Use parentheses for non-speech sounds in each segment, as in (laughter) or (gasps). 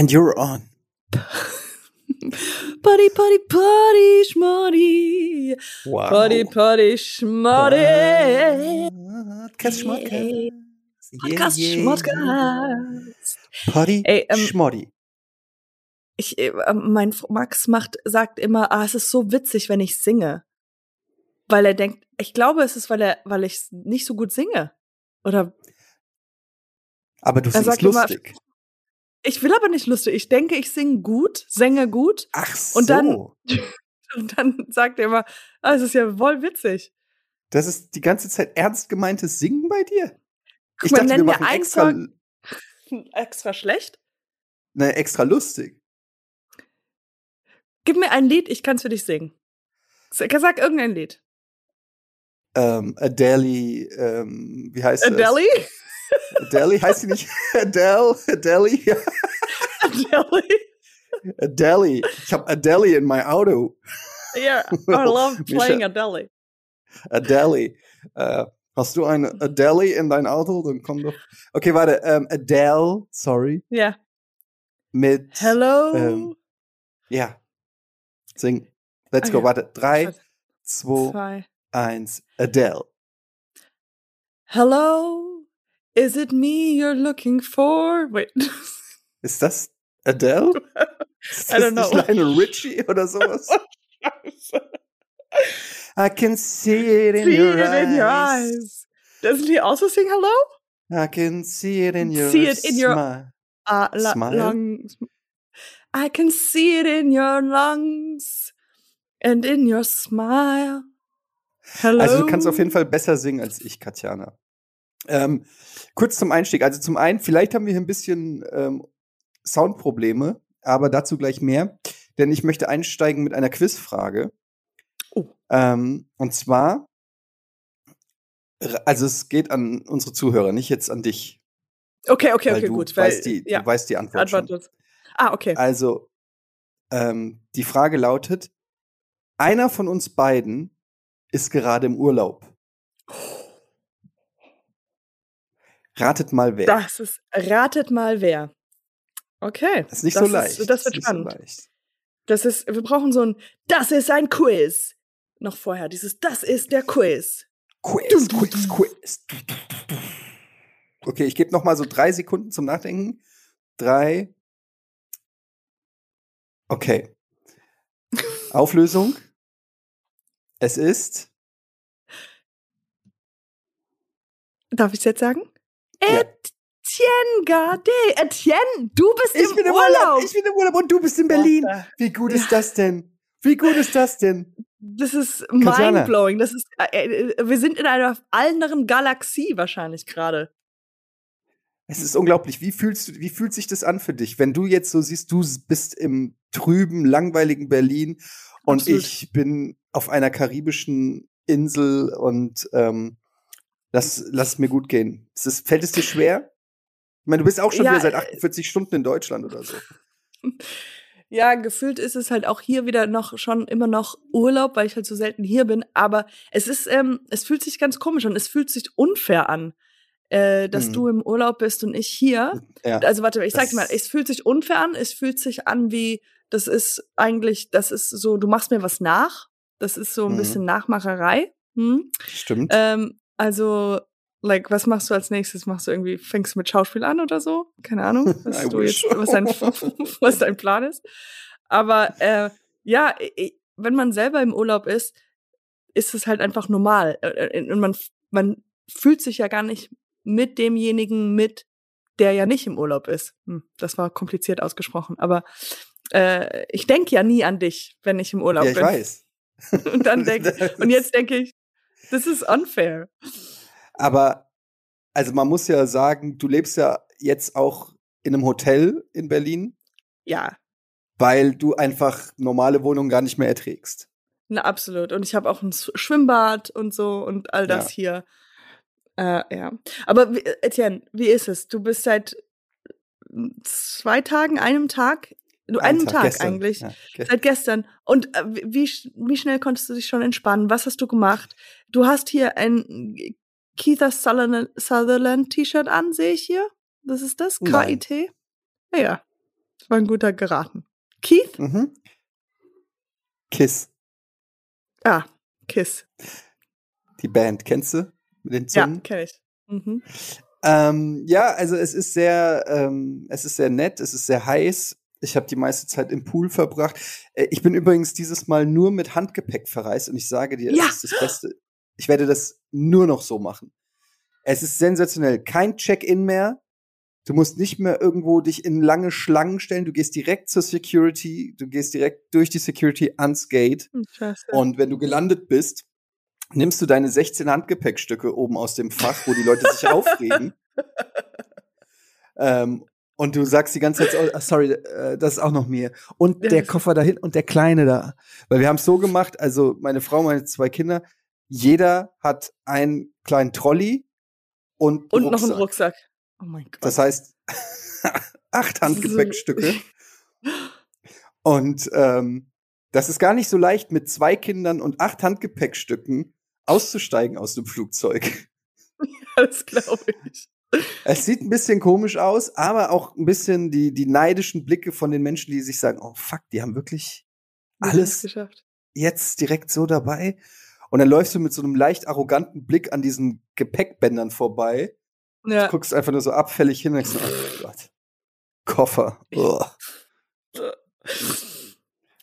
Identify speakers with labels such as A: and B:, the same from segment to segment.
A: And you're on. (laughs)
B: Party, party, party, schmoddy.
A: Wow.
B: Party, party, schmoddy.
A: Podcast Schmodcast.
B: Podcast
A: Yeah,
B: Schmodcast.
A: Party
B: Ey, ähm,
A: Schmoddy.
B: Ich, äh, mein F- Max macht, sagt immer, ah, es ist so witzig, wenn ich singe. Weil er denkt, ich glaube, es ist, weil er, weil ich nicht so gut singe. Oder
A: Aber du singst
B: sagt immer-
A: lustig.
B: Ich will aber nicht lustig. Ich denke, ich singe gut, singe gut.
A: Ach so.
B: Und dann- (laughs) Und dann sagt er immer, ah, es ist ja voll witzig.
A: das ist die ganze Zeit ernst gemeintes Singen bei dir?
B: Guck
A: Ich
B: mal,
A: dachte, wir machen extra, (laughs)
B: Extra schlecht.
A: ne, extra lustig.
B: Gib mir ein Lied, ich kann es für dich singen. Sag sag irgendein Lied.
A: Ähm, Adele, ähm, wie heißt
B: Adele?
A: das? Adele? Heißt sie nicht Adele? Ja,
B: Adele?
A: Adele. Ich habe Adele in mein Auto.
B: Yeah, I love (laughs) playing
A: Micha-
B: Adele.
A: Adele. Äh, hast du eine Adele in dein Auto? Dann komm doch. Okay, warte. Ähm, Adele, sorry.
B: Ja.
A: Mit.
B: Hello?
A: Ähm, Ja. Sing. Let's
B: Ah,
A: go. Warte. Drei, zwei,
B: Zwei.
A: eins. Adele.
B: Hello? Is it me you're looking for? Wait.
A: Ist das Adele? (laughs) Ist
B: I don't
A: das
B: know.
A: Lionel Richie oder sowas? (laughs) I can see it in,
B: See
A: your,
B: it
A: eyes.
B: in your eyes. Doesn't he also sing hello?
A: I can see it in your
B: See it in your-. Uh,
A: Smile?
B: lungs. I can see it in your lungs and in your smile. Hello?
A: Also du kannst auf jeden Fall besser singen als ich, Katjana. Ähm, kurz zum Einstieg. Also zum einen, vielleicht haben wir hier ein bisschen ähm, Soundprobleme, aber dazu gleich mehr. Denn ich möchte einsteigen mit einer Quizfrage.
B: Oh.
A: Ähm, und zwar, also es geht an unsere Zuhörer, nicht jetzt an dich.
B: Okay, okay,
A: weil
B: okay, gut. Weil,
A: weißt die,
B: ja,
A: du weißt die Antwort. schon.
B: Antwort. Ah, okay.
A: Also, ähm, die Frage lautet: Einer von uns beiden ist gerade im Urlaub. Ratet mal wer.
B: Das ist, ratet mal wer. Okay.
A: Das ist nicht
B: das
A: so leicht.
B: das wird
A: ist nicht
B: spannend.
A: So leicht.
B: Das ist, wir brauchen so ein, das ist ein Quiz. Noch vorher, dieses, das ist der Quiz.
A: Quiz, Quiz, Quiz. Okay, ich gebe noch mal so drei Sekunden zum Nachdenken. Drei. Okay. Auflösung. Es ist.
B: Darf ich es jetzt sagen?
A: Ja.
B: Etienne Gade. Etienne, du bist
A: Ich
B: im
A: bin im
B: Urlaub.
A: Urlaub. Ich bin im Urlaub und du bist in Berlin. Wie gut ist das denn? Wie gut ist das denn?
B: Das ist mindblowing. Das ist, äh, äh, wir sind in einer anderen Galaxie wahrscheinlich gerade.
A: Es ist unglaublich. Wie fühlst du, wie fühlt sich das an für dich, wenn du jetzt so siehst, du bist im trüben, langweiligen Berlin und
B: Absolut.
A: ich bin auf einer karibischen Insel und ähm, lass, lass es mir gut gehen. Ist das, fällt es dir schwer? Ich meine, du bist auch schon
B: Ja,
A: wieder seit
B: äh,
A: 48 Stunden in Deutschland oder so. (laughs)
B: Ja, gefühlt ist es halt auch hier wieder noch schon immer noch Urlaub, weil ich halt so selten hier bin. Aber es ist, ähm, es fühlt sich ganz komisch an. Es fühlt sich unfair an, äh, dass
A: Mhm.
B: du im Urlaub bist und ich hier.
A: Ja.
B: Also warte, ich sag dir mal, es fühlt sich unfair an. Es fühlt sich an wie, das ist eigentlich, das ist so, du machst mir was nach. Das ist so ein
A: Mhm.
B: bisschen Nachmacherei. Hm?
A: Stimmt.
B: Ähm, also, like, was machst du als nächstes? Machst du irgendwie, fängst du mit Schauspiel an oder so? Keine Ahnung, (laughs) was, du
A: wish.
B: jetzt, was, dein, (laughs) was dein Plan ist. Aber äh, ja, wenn man selber im Urlaub ist, ist es halt einfach normal. Äh, äh, Und man, man fühlt sich ja gar nicht mit demjenigen mit, der ja nicht im Urlaub ist. Hm, das war kompliziert ausgesprochen. Aber äh, ich denke ja nie an dich, wenn ich im Urlaub
A: ja, ich
B: bin.
A: weiß. (laughs)
B: Und dann denke und jetzt denke ich, das ist unfair.
A: Aber, also man muss ja sagen, du lebst ja jetzt auch in einem Hotel in Berlin,
B: Ja,
A: weil du einfach normale Wohnungen gar nicht mehr erträgst.
B: na absolut. Und ich habe auch ein Schwimmbad und so und all das
A: Ja.
B: hier. Äh, ja. Aber wie, Etienne, wie ist es? Du bist seit zwei Tagen, einem Tag, du
A: Einen
B: einem Tag,
A: gestern.
B: eigentlich,
A: Ja, ge-
B: seit gestern. Und äh, wie, wie sch- wie schnell konntest du dich schon entspannen? Was hast du gemacht? Du hast hier ein Keith Sutherland, T-Shirt an, sehe ich hier. Das ist das? KIT? Ja, ja. Das war ein guter geraten. Keith?
A: Mhm. Kiss.
B: Ah, Kiss.
A: Die Band, kennst du? Mit den
B: Ja,
A: Zungen?
B: kenne ich. Mhm.
A: Ähm, ja, also es ist sehr, ähm, es ist sehr nett, es ist sehr heiß. Ich habe die meiste Zeit im Pool verbracht. Äh, ich bin übrigens dieses Mal nur mit Handgepäck verreist und ich sage dir,
B: Ja.
A: es ist das Beste. Ich werde das nur noch so machen. Es ist sensationell. Kein Check-in mehr. Du musst nicht mehr irgendwo dich in lange Schlangen stellen. Du gehst direkt zur Security. Du gehst direkt durch die Security ans Gate.
B: Hm, Scheiße.
A: Und wenn du gelandet bist, nimmst du deine 16 Handgepäckstücke oben aus dem Fach, wo die Leute sich (laughs) aufregen. Ähm, und du sagst die ganze Zeit, so, ah, sorry, äh, das ist auch noch mir. Und
B: Ja,
A: der Koffer dahin und der Kleine da. Weil wir haben es so gemacht, also meine Frau, meine zwei Kinder, jeder hat einen kleinen Trolley und,
B: Und
A: einen
B: noch ein
A: Rucksack.
B: Rucksack. Oh mein Gott.
A: Das heißt, (laughs) acht Handgepäckstücke. (laughs) Und ähm, das ist gar nicht so leicht, mit zwei Kindern und acht Handgepäckstücken auszusteigen aus dem Flugzeug. (laughs)
B: das glaube ich.
A: Es sieht ein bisschen komisch aus, aber auch ein bisschen die, die neidischen Blicke von den Menschen, die sich sagen, oh fuck, die haben wirklich alles
B: geschafft.
A: jetzt direkt so dabei. Und dann läufst du mit so einem leicht arroganten Blick an diesen Gepäckbändern vorbei,
B: Ja.
A: guckst einfach nur so abfällig hin und denkst, oh Gott, Koffer. Oh.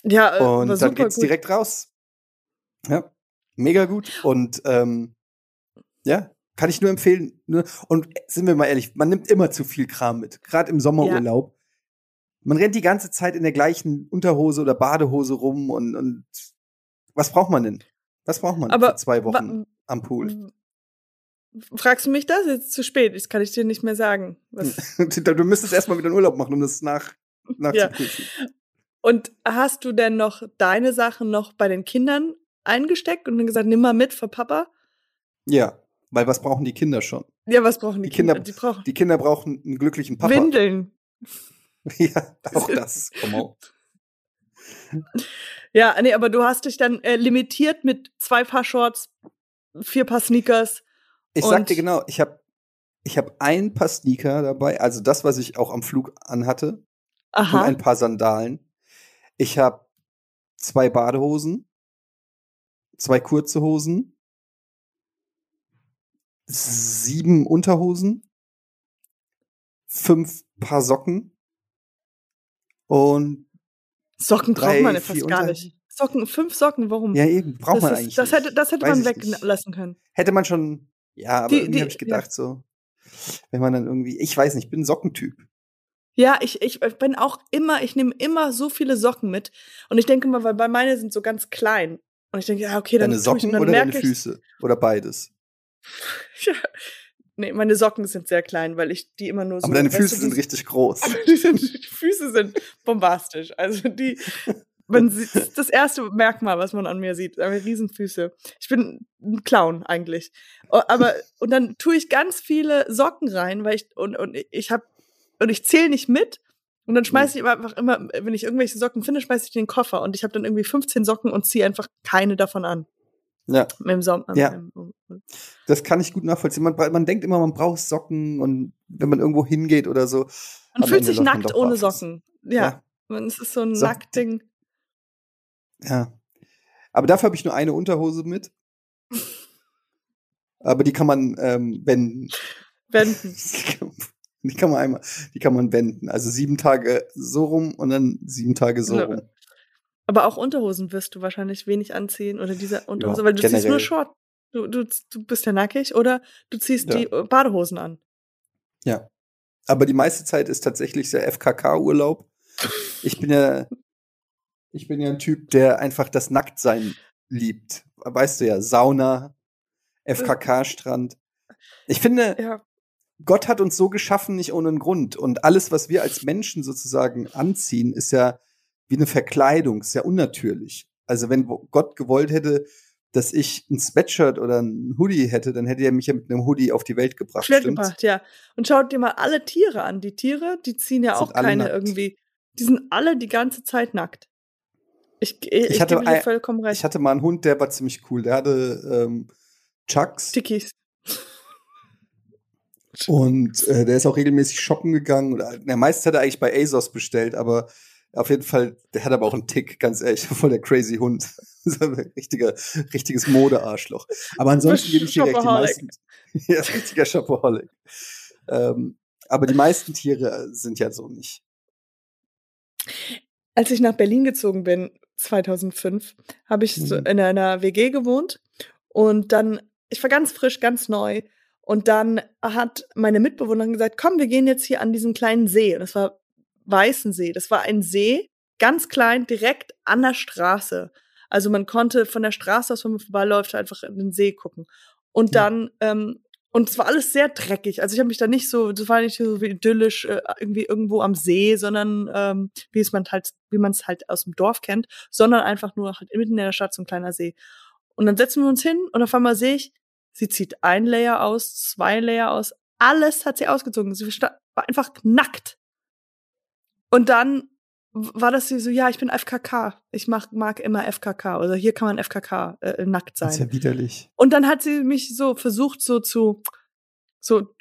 B: Ja, äh,
A: Und dann geht's
B: gut.
A: direkt raus. Ja, mega gut. Und ähm, ja, kann ich nur empfehlen. Nur, und sind wir mal ehrlich, man nimmt immer zu viel Kram mit. Gerade im Sommerurlaub. Man rennt die ganze Zeit in der gleichen Unterhose oder Badehose rum und, und was braucht man denn? Was braucht man
B: Aber
A: für zwei Wochen am Pool?
B: Fragst du mich das? Jetzt ist zu spät. Das kann ich dir nicht mehr sagen. (laughs)
A: Du müsstest erstmal wieder einen Urlaub machen, um das nach,
B: Ja.
A: nachzuprüfen.
B: Und hast du denn noch deine Sachen noch bei den Kindern eingesteckt und dann gesagt, nimm mal mit für Papa?
A: Ja. Weil was brauchen die Kinder schon?
B: Ja, was brauchen die,
A: Die Kinder-
B: Kinder? Die brauchen
A: Die Kinder brauchen einen glücklichen Papa.
B: Windeln. (laughs)
A: Ja, auch das. (laughs) Komm auf.
B: Ja, nee, aber du hast dich dann äh, limitiert mit zwei Paar Shorts, vier Paar Sneakers.
A: Ich sag
B: Und-
A: dir genau, ich habe ich hab ein paar Sneaker dabei, also das, was ich auch am Flug anhatte, und
B: Aha.
A: ein paar Sandalen. Ich habe zwei Badehosen, zwei kurze Hosen, sieben Unterhosen, fünf Paar Socken und
B: Socken braucht
A: drei,
B: man ja fast gar nicht. Socken, fünf Socken, warum?
A: ja, eben braucht
B: das
A: man
B: ist-
A: eigentlich.
B: das
A: nicht.
B: hätte, das hätte
A: Weiß
B: man
A: ich
B: weglassen können.
A: Hätte man schon, ja, aber
B: Die-
A: irgendwie habe ich gedacht, so, wenn man dann irgendwie, ich weiß nicht, ich bin ein Sockentyp.
B: Ja, ich, ich bin auch immer, ich nehme immer so viele Socken mit. Und ich denke mal, weil bei meine sind so ganz klein. Und ich denke, ja, okay, dann
A: Deine
B: ich,
A: Socken
B: und dann
A: oder deine
B: ich,
A: Füße? Oder beides? (laughs)
B: Ja. Nee, meine Socken sind sehr klein, weil ich die immer nur so.
A: Aber deine Füße sind richtig groß.
B: Aber die, sind, die Füße sind bombastisch. Also die, man (laughs) sieht, das ist das erste Merkmal, was man an mir sieht. Aber Riesenfüße. Ich bin ein Clown eigentlich. Aber und dann tue ich ganz viele Socken rein, weil ich und und ich habe und ich zähle nicht mit. Und dann schmeiße ich aber einfach immer, wenn ich irgendwelche Socken finde, schmeiße ich die in den Koffer. Und ich habe dann irgendwie 15 Socken und ziehe einfach keine davon an.
A: Ja,
B: Im Sommer.
A: Ja.
B: Im,
A: das kann ich gut nachvollziehen. Man, man denkt immer, man braucht Socken und wenn man irgendwo hingeht oder so.
B: man fühlt
A: Ende
B: sich nackt ohne
A: barfuß.
B: Socken. Ja. Man, es ist so ein
A: So-
B: Nacktding.
A: Ja. Aber dafür habe ich nur eine Unterhose mit. Aber die kann man ähm, wenden.
B: Wenden. (laughs)
A: Die kann man einmal, die kann man wenden. Also sieben Tage so rum und dann sieben Tage so
B: Ja.
A: rum.
B: Aber auch Unterhosen wirst du wahrscheinlich wenig anziehen oder diese Unterhose,
A: Ja,
B: weil du ziehst
A: generell.
B: nur Short. Du, du, du bist ja nackig oder du ziehst
A: Ja.
B: die äh, Badehosen an.
A: Ja. Aber die meiste Zeit ist tatsächlich der FKK-Urlaub. Ich bin ja, ich bin ja ein Typ, der einfach das Nacktsein liebt. Weißt du ja, Sauna, FKK-Strand. Ich finde,
B: Ja.
A: Gott hat uns so geschaffen, nicht ohne einen Grund. Und alles, was wir als Menschen sozusagen anziehen, ist ja wie eine Verkleidung, ist ja unnatürlich. Also wenn Gott gewollt hätte, dass ich ein Sweatshirt oder ein Hoodie hätte, dann hätte er mich ja mit einem Hoodie auf die Welt gebracht. Stimmt's?
B: gebracht, ja. Und schaut dir mal alle Tiere an. Die Tiere, die ziehen ja auch keine
A: nackt.
B: irgendwie. Die sind alle die ganze Zeit nackt. Ich, ich, ich
A: hatte ein-
B: vollkommen recht.
A: Ich hatte mal einen Hund, der war ziemlich cool. Der hatte ähm, Chucks.
B: Dickies.
A: Und äh, der ist auch regelmäßig shoppen gegangen. Oder, na, meistens hat er eigentlich bei ASOS bestellt, aber auf jeden Fall, der hat aber auch einen Tick, ganz ehrlich, (laughs) voll der crazy Hund. (laughs) Richtiger, richtiges Mode-Arschloch. Aber ansonsten gebe ich dir recht, die meisten. (laughs) ja, richtiger Shopaholic. Ähm, aber die meisten Tiere sind ja so nicht.
B: Als ich nach Berlin gezogen bin, 2005, habe ich so
A: Mhm.
B: in einer WG gewohnt und dann, ich war ganz frisch, ganz neu und dann hat meine Mitbewohnerin gesagt, komm, wir gehen jetzt hier an diesen kleinen See. Und das war Weißensee. Das war ein See, ganz klein, direkt an der Straße. Also man konnte von der Straße aus, wenn man vorbeiläuft, einfach in den See gucken. Und
A: Ja.
B: dann, ähm, und es war alles sehr dreckig. Also ich habe mich da nicht so, das war nicht so wie idyllisch äh, irgendwie irgendwo am See, sondern ähm, wie es man halt, wie man es halt aus dem Dorf kennt, sondern einfach nur halt mitten in der Stadt so ein kleiner See. Und dann setzen wir uns hin und auf einmal sehe ich, sie zieht ein Layer aus, zwei Layer aus, alles hat sie ausgezogen. Sie war einfach nackt. Und dann war das sie so, ja, ich bin FKK. Ich mag, mag immer FKK. Also hier kann man FKK äh, nackt
A: Das ist
B: sein.
A: ja widerlich.
B: Und dann hat sie mich so versucht, so zu, so,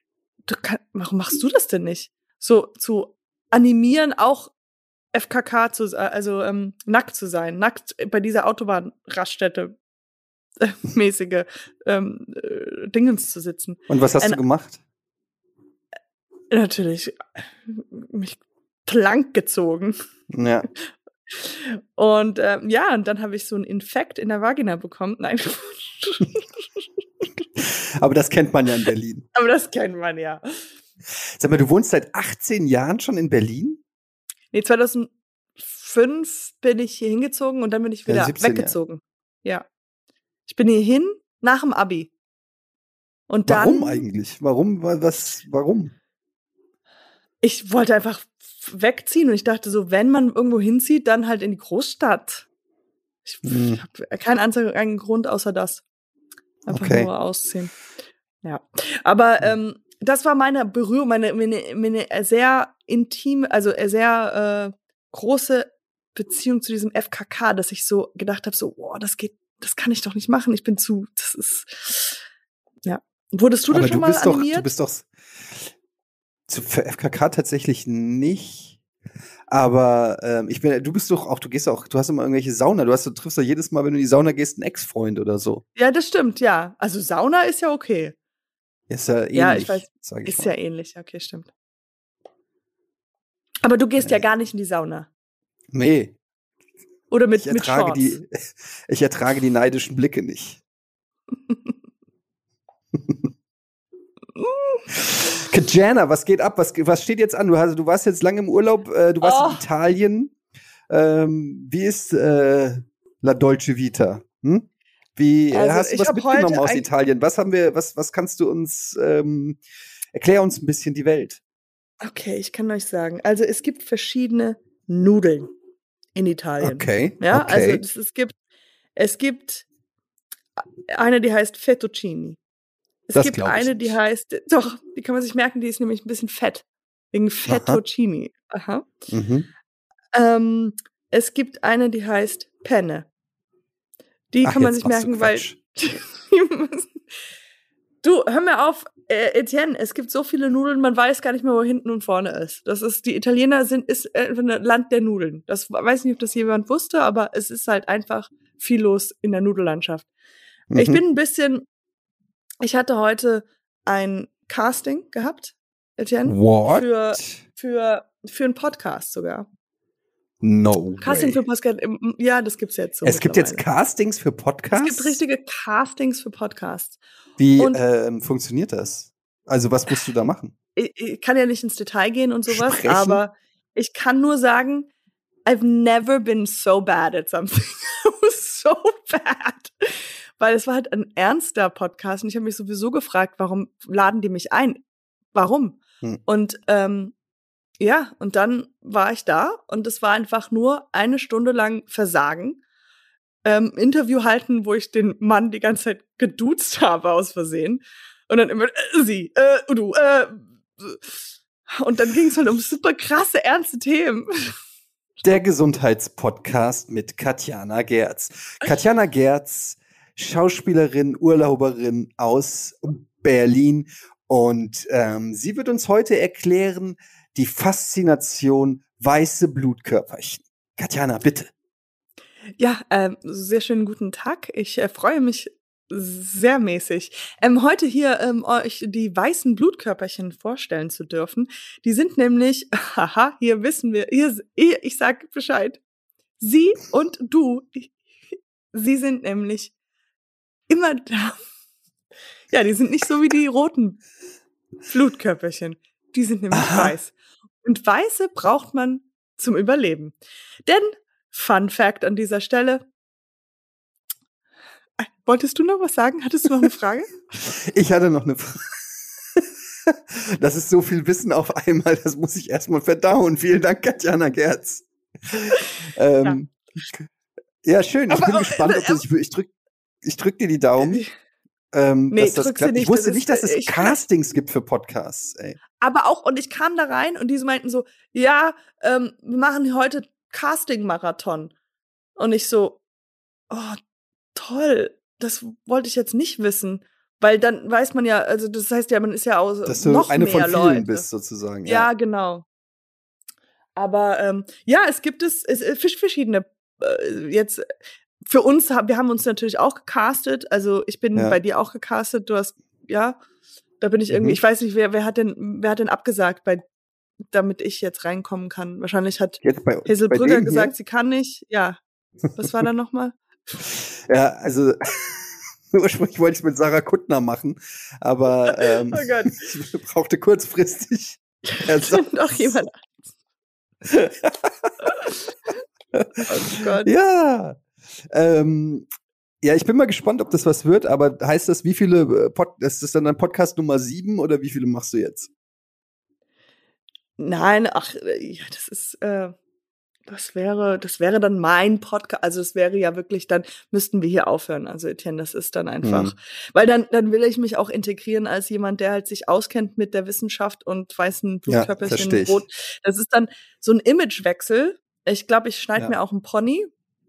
B: du kann, warum machst du das denn nicht? So zu animieren, auch FKK zu, se- also ähm, nackt zu sein, nackt bei dieser Autobahnraststätte äh, (laughs) mäßige ähm, äh, Dingens zu sitzen.
A: Und was hast
B: Ein-
A: du gemacht?
B: Natürlich äh, mich plank gezogen.
A: Ja. (laughs)
B: Und ähm, ja, und dann habe ich so einen Infekt in der Vagina bekommen. (laughs) Nein. (laughs)
A: Aber das kennt man ja in Berlin.
B: Aber das kennt man ja.
A: Sag mal, du wohnst seit 18 Jahren schon in Berlin?
B: Nee, 2005 bin ich hier hingezogen und dann bin ich
A: Ja,
B: wieder
A: 17 Jahre.
B: weggezogen. Ja. Ich bin hier hin nach dem Abi. Und dann.
A: Warum eigentlich? Warum? wa- Was? Warum?
B: Ich wollte einfach wegziehen und ich dachte so, wenn man irgendwo hinzieht, dann halt in die Großstadt. Ich
A: Hm.
B: habe keinen einzigen Grund außer das. Einfach
A: Okay.
B: nur ausziehen. Ja. Aber ähm, das war meine Berührung, meine, meine, meine sehr intime, also sehr äh, große Beziehung zu diesem FKK, dass ich so gedacht habe, so, boah, das geht, das kann ich doch nicht machen. Ich bin zu, das ist, ja. Wurdest du
A: Aber
B: das schon
A: du
B: mal
A: bist doch,
B: animiert?
A: du bist doch zu, für FKK tatsächlich nicht. Aber ähm, ich bin, du bist doch auch, du gehst auch, du hast immer irgendwelche Sauna, du hast, du triffst doch jedes Mal, wenn du in die Sauna gehst, einen Ex-Freund oder so.
B: ja, das stimmt, ja. Also Sauna ist ja okay.
A: Ist ja ähnlich,
B: Ja, ich weiß,
A: ich
B: Ist
A: mal.
B: ja ähnlich, okay, stimmt. Aber du gehst ja
A: Nee.
B: gar nicht in die Sauna.
A: Nee,
B: Oder mit,
A: ich
B: mit Shorts.
A: die, (laughs) ich ertrage die neidischen Blicke nicht. (laughs) Kajana, was geht ab? Was, was steht jetzt an? Du, hast, du warst jetzt lange im Urlaub, äh, du warst
B: Oh.
A: in Italien. Ähm, wie ist äh, La Dolce Vita? Hm? Wie äh,
B: Also,
A: hast du
B: ich
A: was mitgenommen aus Italien? Was haben wir, was, was kannst du uns, ähm, erklär uns ein bisschen die Welt.
B: Okay, ich kann euch sagen. Also es gibt verschiedene Nudeln in Italien.
A: Okay.
B: Ja,
A: okay.
B: also das, es gibt es gibt eine, die heißt Fettuccini. Es
A: Das
B: gibt
A: ich
B: eine, die heißt, doch, die kann man sich merken, die ist nämlich ein bisschen fett. Wegen Fettuccini. Aha.
A: mhm.
B: Ähm, es gibt eine, die heißt Penne. Die
A: Ach,
B: kann man sich merken, weil (laughs) du, hör mir auf, äh, Etienne, es gibt so viele Nudeln, man weiß gar nicht mehr, wo hinten und vorne ist. Das ist, die Italiener sind, ist äh, ein Land der Nudeln. Das weiß nicht, ob das jemand wusste, aber es ist halt einfach viel los in der Nudellandschaft. Ich
A: Mhm.
B: bin ein bisschen, ich hatte heute ein Casting gehabt, Etienne,
A: What?
B: für, für, für einen Podcast sogar.
A: no.
B: Casting
A: way.
B: für Podcast, ja, das gibt's jetzt so.
A: es gibt jetzt. Castings für Podcasts.
B: Es gibt richtige Castings für Podcasts.
A: Wie
B: Und-
A: ähm, funktioniert das? Also, was musst du da machen?
B: Ich, ich kann ja nicht ins Detail gehen und sowas,
A: Sprechen?
B: aber ich kann nur sagen, I've never been so bad at something. (laughs) It was so bad. Weil es war halt ein ernster Podcast und ich habe mich sowieso gefragt, warum laden die mich ein? Warum?
A: Hm.
B: Und ähm, ja, und dann war ich da und es war einfach nur eine Stunde lang Versagen. Ähm, Interview halten, wo ich den Mann die ganze Zeit geduzt (laughs) habe aus Versehen. Und dann immer, äh, sie, äh, du, äh. Und dann ging es halt um super krasse, ernste Themen.
A: Der Gesundheitspodcast mit Katjana Gerz. (laughs) Katjana Gerz, Schauspielerin, Urlauberin aus Berlin Und ähm, sie wird uns heute erklären die Faszination weiße Blutkörperchen. Katjana, bitte.
B: Ja, ähm, sehr schönen guten Tag. Ich äh, freue mich sehr mäßig. Ähm, heute hier ähm, euch die weißen Blutkörperchen vorstellen zu dürfen. Die sind nämlich, (laughs) haha, hier wissen wir, hier, ich sag Bescheid. Sie und du, sie sind nämlich immer da. Ja, die sind nicht so wie die roten Blutkörperchen. Die sind nämlich Aha. weiß. Und weiße braucht man zum Überleben. Denn, Fun Fact an dieser Stelle, Wolltest du noch was sagen? Hattest du noch eine Frage? (laughs)
A: ich hatte noch eine Frage. (laughs) Das ist so viel Wissen auf einmal, das muss ich erstmal verdauen. Vielen Dank, Katjana Gerz. (laughs) ähm, ja. ja. schön. Ich aber, bin gespannt, ob das, ich, ich drück, ich drück dir die Daumen. Ähm, nee, dass das klappt. Nicht, ich wusste nicht, dass es ich, Castings gibt für Podcasts. Ey.
B: Aber auch, und ich kam da rein und diese meinten so, ja, ähm, wir machen heute Casting-Marathon. Und ich so, oh, toll das wollte ich jetzt nicht wissen. Weil dann weiß man ja, also das heißt ja, man ist ja auch Dass du noch eine mehr von vielen Leute.
A: bist, sozusagen.
B: Ja, ja genau. Aber ähm, ja, es gibt es, es äh, verschiedene äh, jetzt für uns, wir haben uns natürlich auch gecastet. Also ich bin ja. bei dir auch gecastet. Du hast, ja, da bin ich irgendwie, mhm. ich weiß nicht, wer, wer hat denn, wer hat denn abgesagt, bei, damit ich jetzt reinkommen kann? Wahrscheinlich hat Hazel Brügger gesagt, hier? sie kann nicht. Ja. Was war da nochmal?
A: Ja, also (laughs) ursprünglich wollte ich es mit Sarah Kuttner machen, aber ähm, oh Gott. (laughs) ich brauchte kurzfristig (laughs)
B: Noch jemand.
A: oh Gott. Ja. Ähm, ja, ich bin mal gespannt, ob das was wird, aber heißt das, wie viele äh, Pod ist das dann ein Podcast Nummer sieben oder wie viele machst du jetzt?
B: Nein, ach, äh, ja, das ist, äh, das wäre, das wäre dann mein Podcast. Also es wäre ja wirklich, dann müssten wir hier aufhören. Also Etienne, das ist dann einfach, mhm. weil dann, dann will ich mich auch integrieren als jemand, der halt sich auskennt mit der Wissenschaft und weißen Blutkörperchen ja, rot. Das ist dann so ein Imagewechsel. Ich glaube, ich schneide ja. mir auch ein Pony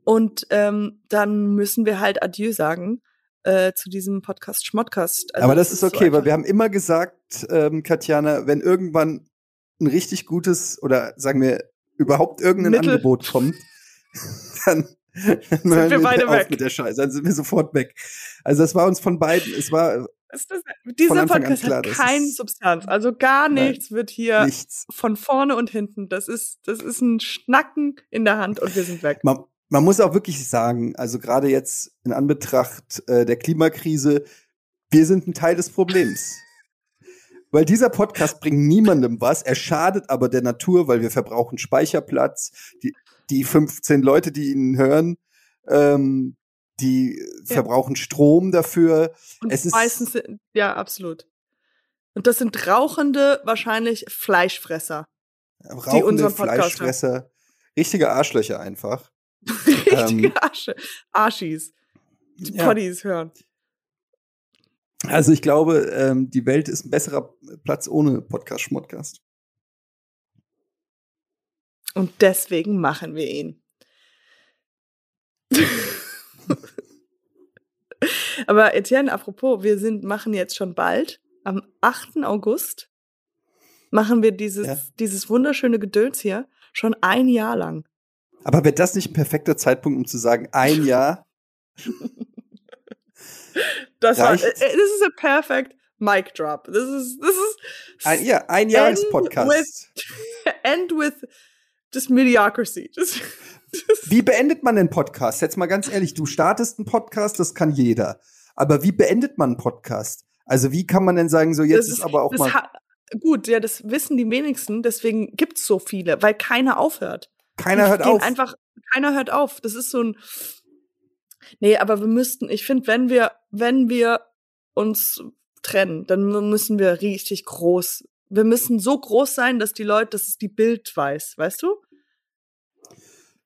B: und ähm, dann müssen wir halt Adieu sagen. Äh, zu diesem Podcast Schmodcast.
A: Also Aber das, das ist okay, so weil wir haben immer gesagt, ähm, Katjana, wenn irgendwann ein richtig gutes oder sagen wir überhaupt irgendein Mittel. Angebot kommt, dann, (laughs) dann sind wir beide weg. mit der Scheiße, dann sind wir sofort weg. Also das war uns von beiden, es war
B: das, dieser Podcast klar, hat keine Substanz, also gar nichts nein, wird hier nichts. von vorne und hinten. Das ist, das ist ein Schnacken in der Hand und wir sind weg.
A: Man, man muss auch wirklich sagen, also gerade jetzt in Anbetracht äh, der Klimakrise, wir sind ein Teil des Problems. (laughs) Weil dieser Podcast bringt niemandem was. Er schadet aber der Natur, weil wir verbrauchen Speicherplatz. Die, die 15 Leute, die ihn hören, ähm, die ja. verbrauchen Strom dafür.
B: Und es meistens, ist, ja, absolut. Und das sind rauchende, wahrscheinlich Fleischfresser.
A: Rauchende Fleischfresser. Hören. Richtige Arschlöcher einfach. (laughs)
B: Richtige ähm, Arsche, Arschis. Die ja. Poddies hören.
A: Also ich glaube, ähm, die Welt ist ein besserer Platz ohne Podcast-Schmodcast.
B: Und deswegen machen wir ihn. (laughs) Aber Etienne, apropos, wir sind, machen jetzt schon bald, am 8. August, machen wir dieses, ja. dieses wunderschöne Gedöns hier schon ein Jahr lang.
A: Aber wäre das nicht ein perfekter Zeitpunkt, um zu sagen, ein Jahr? (laughs)
B: Das war, this is a perfect mic drop. This is, this is.
A: Ein, ja, ein Jahrespodcast.
B: With, (laughs) end with just mediocrity. (laughs) Just,
A: just. Wie beendet man den Podcast? Jetzt mal ganz ehrlich, du startest einen Podcast, das kann jeder. Aber wie beendet man einen Podcast? Also wie kann man denn sagen, so jetzt ist, ist, aber auch mal.
B: Gut, ja, das wissen die wenigsten, deswegen gibt's so viele, weil keiner aufhört.
A: Keiner hört auf.
B: Einfach, keiner hört auf. Das ist so ein, Nee, aber wir müssten, ich finde, wenn wir, wenn wir uns trennen, dann müssen wir richtig groß. Wir müssen so groß sein, dass die Leute, dass es die Bild weiß, weißt du?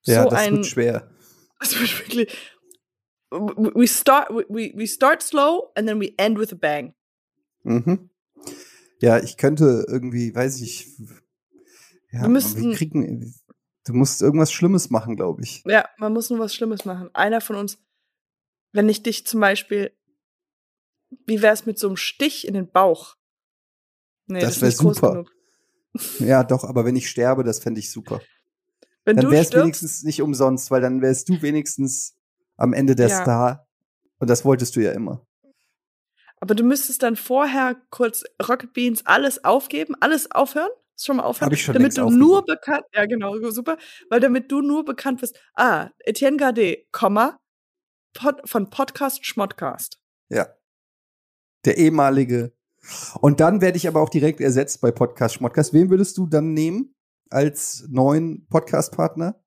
A: Ja, so das ein, wird schwer. (laughs)
B: Das wird wirklich. We start, we, we start slow and then we end with a bang.
A: Mhm. Ja, ich könnte irgendwie, weiß ich, ja,
B: wir müssten,
A: wir kriegen, du musst irgendwas Schlimmes machen, glaube ich.
B: Ja, man muss nur was Schlimmes machen. Einer von uns wenn ich dich zum Beispiel, wie wär's mit so einem Stich in den Bauch? Nee,
A: Das
B: ist
A: wär
B: nicht groß
A: super.
B: genug. (laughs)
A: Ja, doch, aber wenn ich sterbe, das fände ich super.
B: Wenn
A: dann
B: du
A: wäre es wenigstens nicht umsonst, weil dann wärst du wenigstens am Ende der
B: Ja.
A: Star. Und das wolltest du ja immer.
B: aber du müsstest dann vorher kurz Rocket Beans alles aufgeben, alles aufhören, schon mal aufhören,
A: Hab ich schon
B: damit du nur bekannt, ja genau, super, weil damit du nur bekannt bist, ah, Etienne Gade, Komma, Pod, von Podcast Schmodcast.
A: Ja. Der ehemalige. Und dann werde ich aber auch direkt ersetzt bei Podcast Schmodcast. Wen würdest du dann nehmen als neuen Podcast-Partner?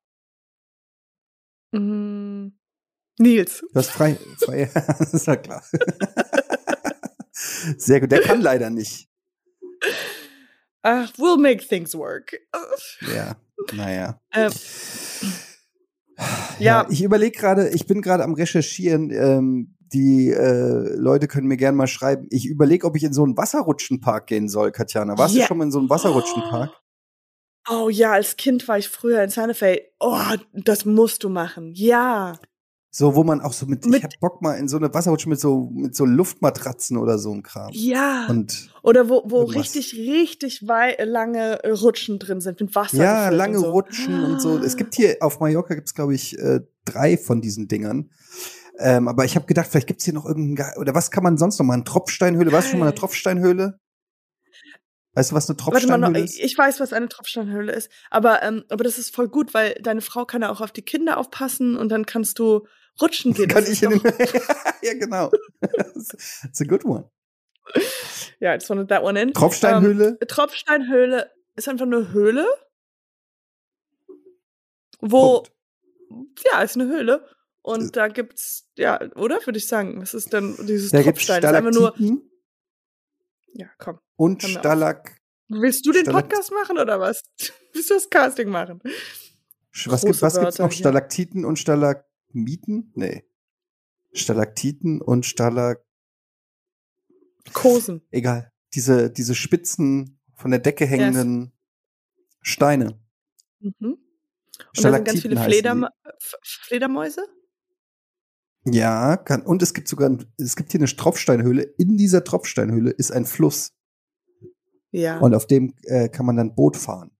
B: Mm, Nils.
A: Du hast frei. frei das (laughs) ist ja klar. (laughs) Sehr gut. Der kann leider nicht.
B: Ach, we'll make things work.
A: Ja, (laughs) naja.
B: Ähm,
A: Ja,
B: Ja.
A: ich überlege gerade, ich bin gerade am Recherchieren. Ähm, die äh, Leute können mir gerne mal schreiben. Ich überlege, ob ich in so einen Wasserrutschenpark gehen soll, Katjana. Warst
B: Ja.
A: du schon mal in so einem Wasserrutschenpark?
B: Oh ja, als Kind war ich früher in Santa Fe. Oh, das musst du machen. Ja.
A: So, wo man auch so mit,
B: Mit-
A: ich hab Bock mal in so eine Wasserrutsche mit so, mit so Luftmatratzen oder so ein Kram.
B: Ja.
A: Und
B: Oder wo, wo richtig, richtig wei lange Rutschen drin sind mit Wasser.
A: ja, lange
B: und so.
A: Rutschen und so. Es gibt hier auf Mallorca gibt's glaube ich äh, drei von diesen Dingern. Ähm, aber ich habe gedacht, vielleicht gibt's hier noch irgendein Ge- oder was kann man sonst noch mal? Eine Tropfsteinhöhle? Warst du schon mal eine. Tropfsteinhöhle? Weißt du, was eine Tropfsteinhöhle
B: noch,
A: ist?
B: ich, ich weiß, was eine Tropfsteinhöhle ist. Aber, ähm, aber das ist voll gut, weil deine Frau kann ja auch auf die Kinder aufpassen und dann kannst du rutschen gehen.
A: Kann ich in den (laughs) Ja, genau. It's a good one.
B: ja, jetzt wanted that one in.
A: Tropfsteinhöhle?
B: Ähm, Tropfsteinhöhle ist einfach eine Höhle, wo,
A: Punkt.
B: ja, ist eine Höhle.
A: Äh.
B: Und da gibt's, ja, oder? Würde ich sagen. Was ist denn dieses
A: Da gibt's
B: Tropfstein? ist einfach nur, ja, komm.
A: und. Stalak
B: Willst du den
A: Stalakt-
B: Podcast machen oder was? (laughs) Willst du das Casting machen?
A: Was,
B: Große
A: gibt, was gibt's noch?
B: hier.
A: Stalaktiten und Stalagmiten? Nee. Stalaktiten und Stalak.
B: Kosen.
A: Egal. Diese, diese spitzen, von der Decke hängenden Steine.
B: Mhm. Und da sind ganz viele Flederm Fledermäuse?
A: Ja, kann, und es gibt sogar, es gibt hier eine Tropfsteinhöhle. In dieser Tropfsteinhöhle ist ein Fluss.
B: Ja.
A: Und auf dem äh, kann man dann Boot fahren.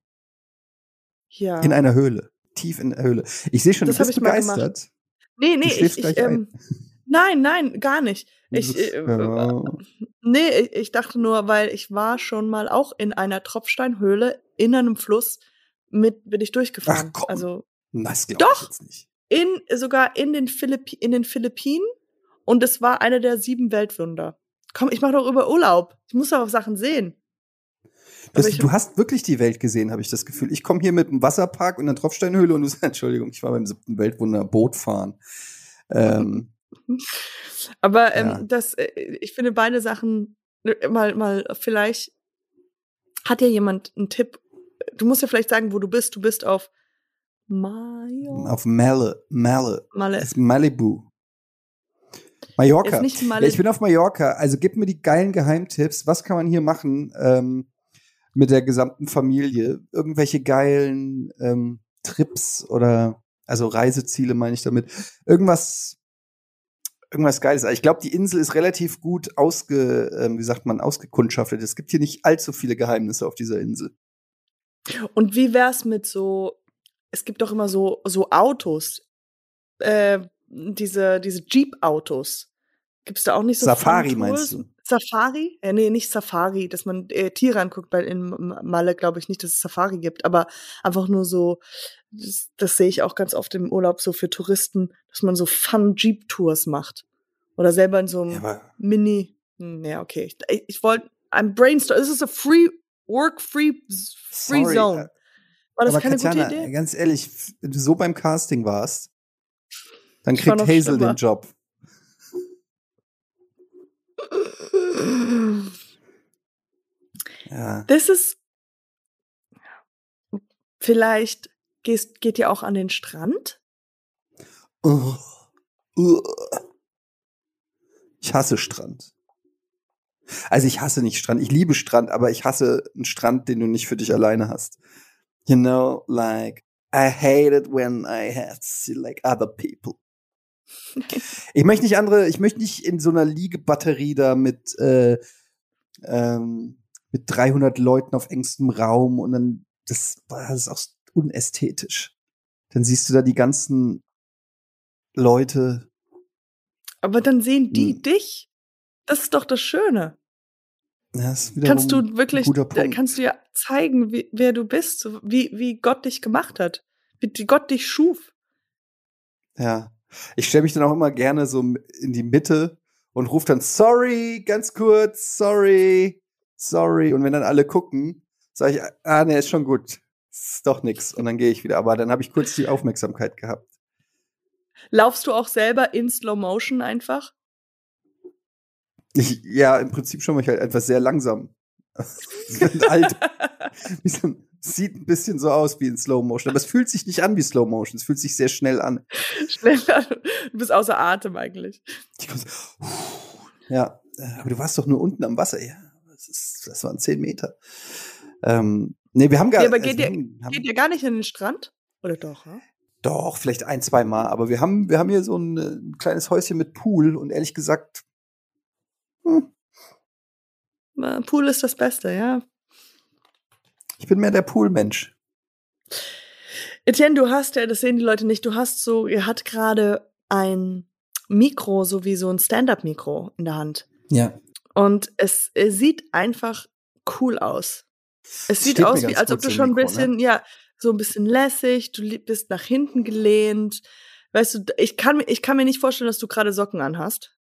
B: ja.
A: In einer Höhle. Tief in der Höhle. Ich sehe schon,
B: Das
A: du bist begeistert.
B: Nee, nee, ich, ich ähm, nein, nein, gar nicht. Ich, äh,
A: ja.
B: nee, ich, ich dachte nur, weil ich war schon mal auch in einer Tropfsteinhöhle in einem Fluss mit bin ich durchgefahren.
A: Ach, komm.
B: Also
A: Das
B: Doch. in sogar in den Philippi in den Philippinen und es war einer der sieben Weltwunder. Komm, ich mache doch über Urlaub. Ich muss doch auch Sachen sehen.
A: Das, du hast wirklich die Welt gesehen, habe ich das Gefühl. Ich komme hier mit einem Wasserpark und einer Tropfsteinhöhle und du sagst, (laughs) Entschuldigung, ich war beim siebten Weltwunder Boot fahren. Ähm, (laughs)
B: Aber ähm,
A: Ja.
B: das, äh, ich finde beide Sachen äh, mal, mal vielleicht hat ja jemand einen Tipp. Du musst ja vielleicht sagen, wo du bist. Du bist auf Mayo.
A: auf Malle, Malle,
B: Malle.
A: ist Malibu. Mallorca.
B: Ist nicht
A: Ja, ich bin auf Mallorca. Also gib mir die geilen Geheimtipps. Was kann man hier machen ähm, mit der gesamten Familie? Irgendwelche geilen ähm, Trips oder also Reiseziele meine ich damit. Irgendwas, irgendwas Geiles. Ich glaube, die Insel ist relativ gut ausge, ähm, wie sagt man, ausgekundschaftet. Es gibt hier nicht allzu viele Geheimnisse auf dieser Insel.
B: Und wie wär's mit so, es gibt doch immer so, so Autos, äh, diese, diese Jeep-Autos. Gibt's da auch nicht so
A: Safari meinst du?
B: Safari? Äh, nee, nicht Safari, dass man äh, Tiere anguckt, weil in Malle glaube ich nicht, dass es Safari gibt, aber einfach nur so, das, das sehe ich auch ganz oft im Urlaub so für Touristen, dass man so Fun Jeep-Tours macht. Oder selber in so einem
A: Ja,
B: Mini. Hm, ja, okay. Ich, ich wollte, I'm brainstorm. This is a free, work free, free
A: Sorry,
B: zone. War das
A: aber
B: keine
A: Katjana,
B: gute Idee?
A: ganz ehrlich, wenn du so beim Casting warst, dann
B: war
A: kriegt
B: noch
A: Hazel
B: schlimmer.
A: den Job. (laughs) Ja.
B: Das ist vielleicht gehst, geht ihr auch an den Strand?
A: Ugh. Ugh. Ich hasse Strand. Also ich hasse nicht Strand. Ich liebe Strand, aber ich hasse einen Strand, den du nicht für dich alleine hast. You know, like I hate it when I have to see like other people. Ich möchte nicht andere, ich möchte nicht in so einer Liegebatterie da mit äh, ähm, mit 300 Leuten auf engstem Raum und dann, das, das ist auch unästhetisch. Dann siehst du da die ganzen Leute.
B: Aber dann sehen die hm. dich. Das ist doch das Schöne.
A: Das
B: kannst du wirklich, kannst du ja zeigen, wie, wer du bist, wie, wie Gott dich gemacht hat, wie Gott dich schuf.
A: Ja. Ich stelle mich dann auch immer gerne so in die Mitte und rufe dann sorry, ganz kurz, sorry, sorry. Und wenn dann alle gucken, sage ich, ah, ne, ist schon gut. Ist doch nix. Und dann gehe ich wieder. Aber dann habe ich kurz die Aufmerksamkeit gehabt.
B: Laufst du auch selber in Slow Motion einfach?
A: Ich, ja, im Prinzip schon mal halt etwas sehr langsam. Alt. sieht ein bisschen so aus wie in Slow Motion, aber es fühlt sich nicht an wie Slow Motion. Es fühlt sich sehr schnell an.
B: Schnell an. Du bist außer Atem eigentlich.
A: Ja, aber du warst doch nur unten am Wasser. Ja, das, ist, das waren zehn Meter. Ähm, nee, wir haben gar.
B: Ja, aber geht, also, ihr, geht ihr gar nicht in den Strand? Oder doch? Ja?
A: Doch, vielleicht ein, zwei Mal. Aber wir haben, wir haben hier so ein, ein kleines Häuschen mit Pool und ehrlich gesagt, hm.
B: Pool ist das Beste, ja.
A: Ich bin mehr der Pool-Mensch.
B: Etienne, du hast ja, das sehen die Leute nicht, du hast so, ihr hat gerade ein Mikro, so wie so ein Stand-up-Mikro in der Hand.
A: Ja.
B: Und es, es, sieht einfach cool aus. Es sieht aus, wie, als ob du schon ein bisschen, ne? ja, so ein bisschen lässig, du bist nach hinten gelehnt. Weißt du, ich kann, ich kann mir nicht vorstellen, dass du gerade Socken anhast.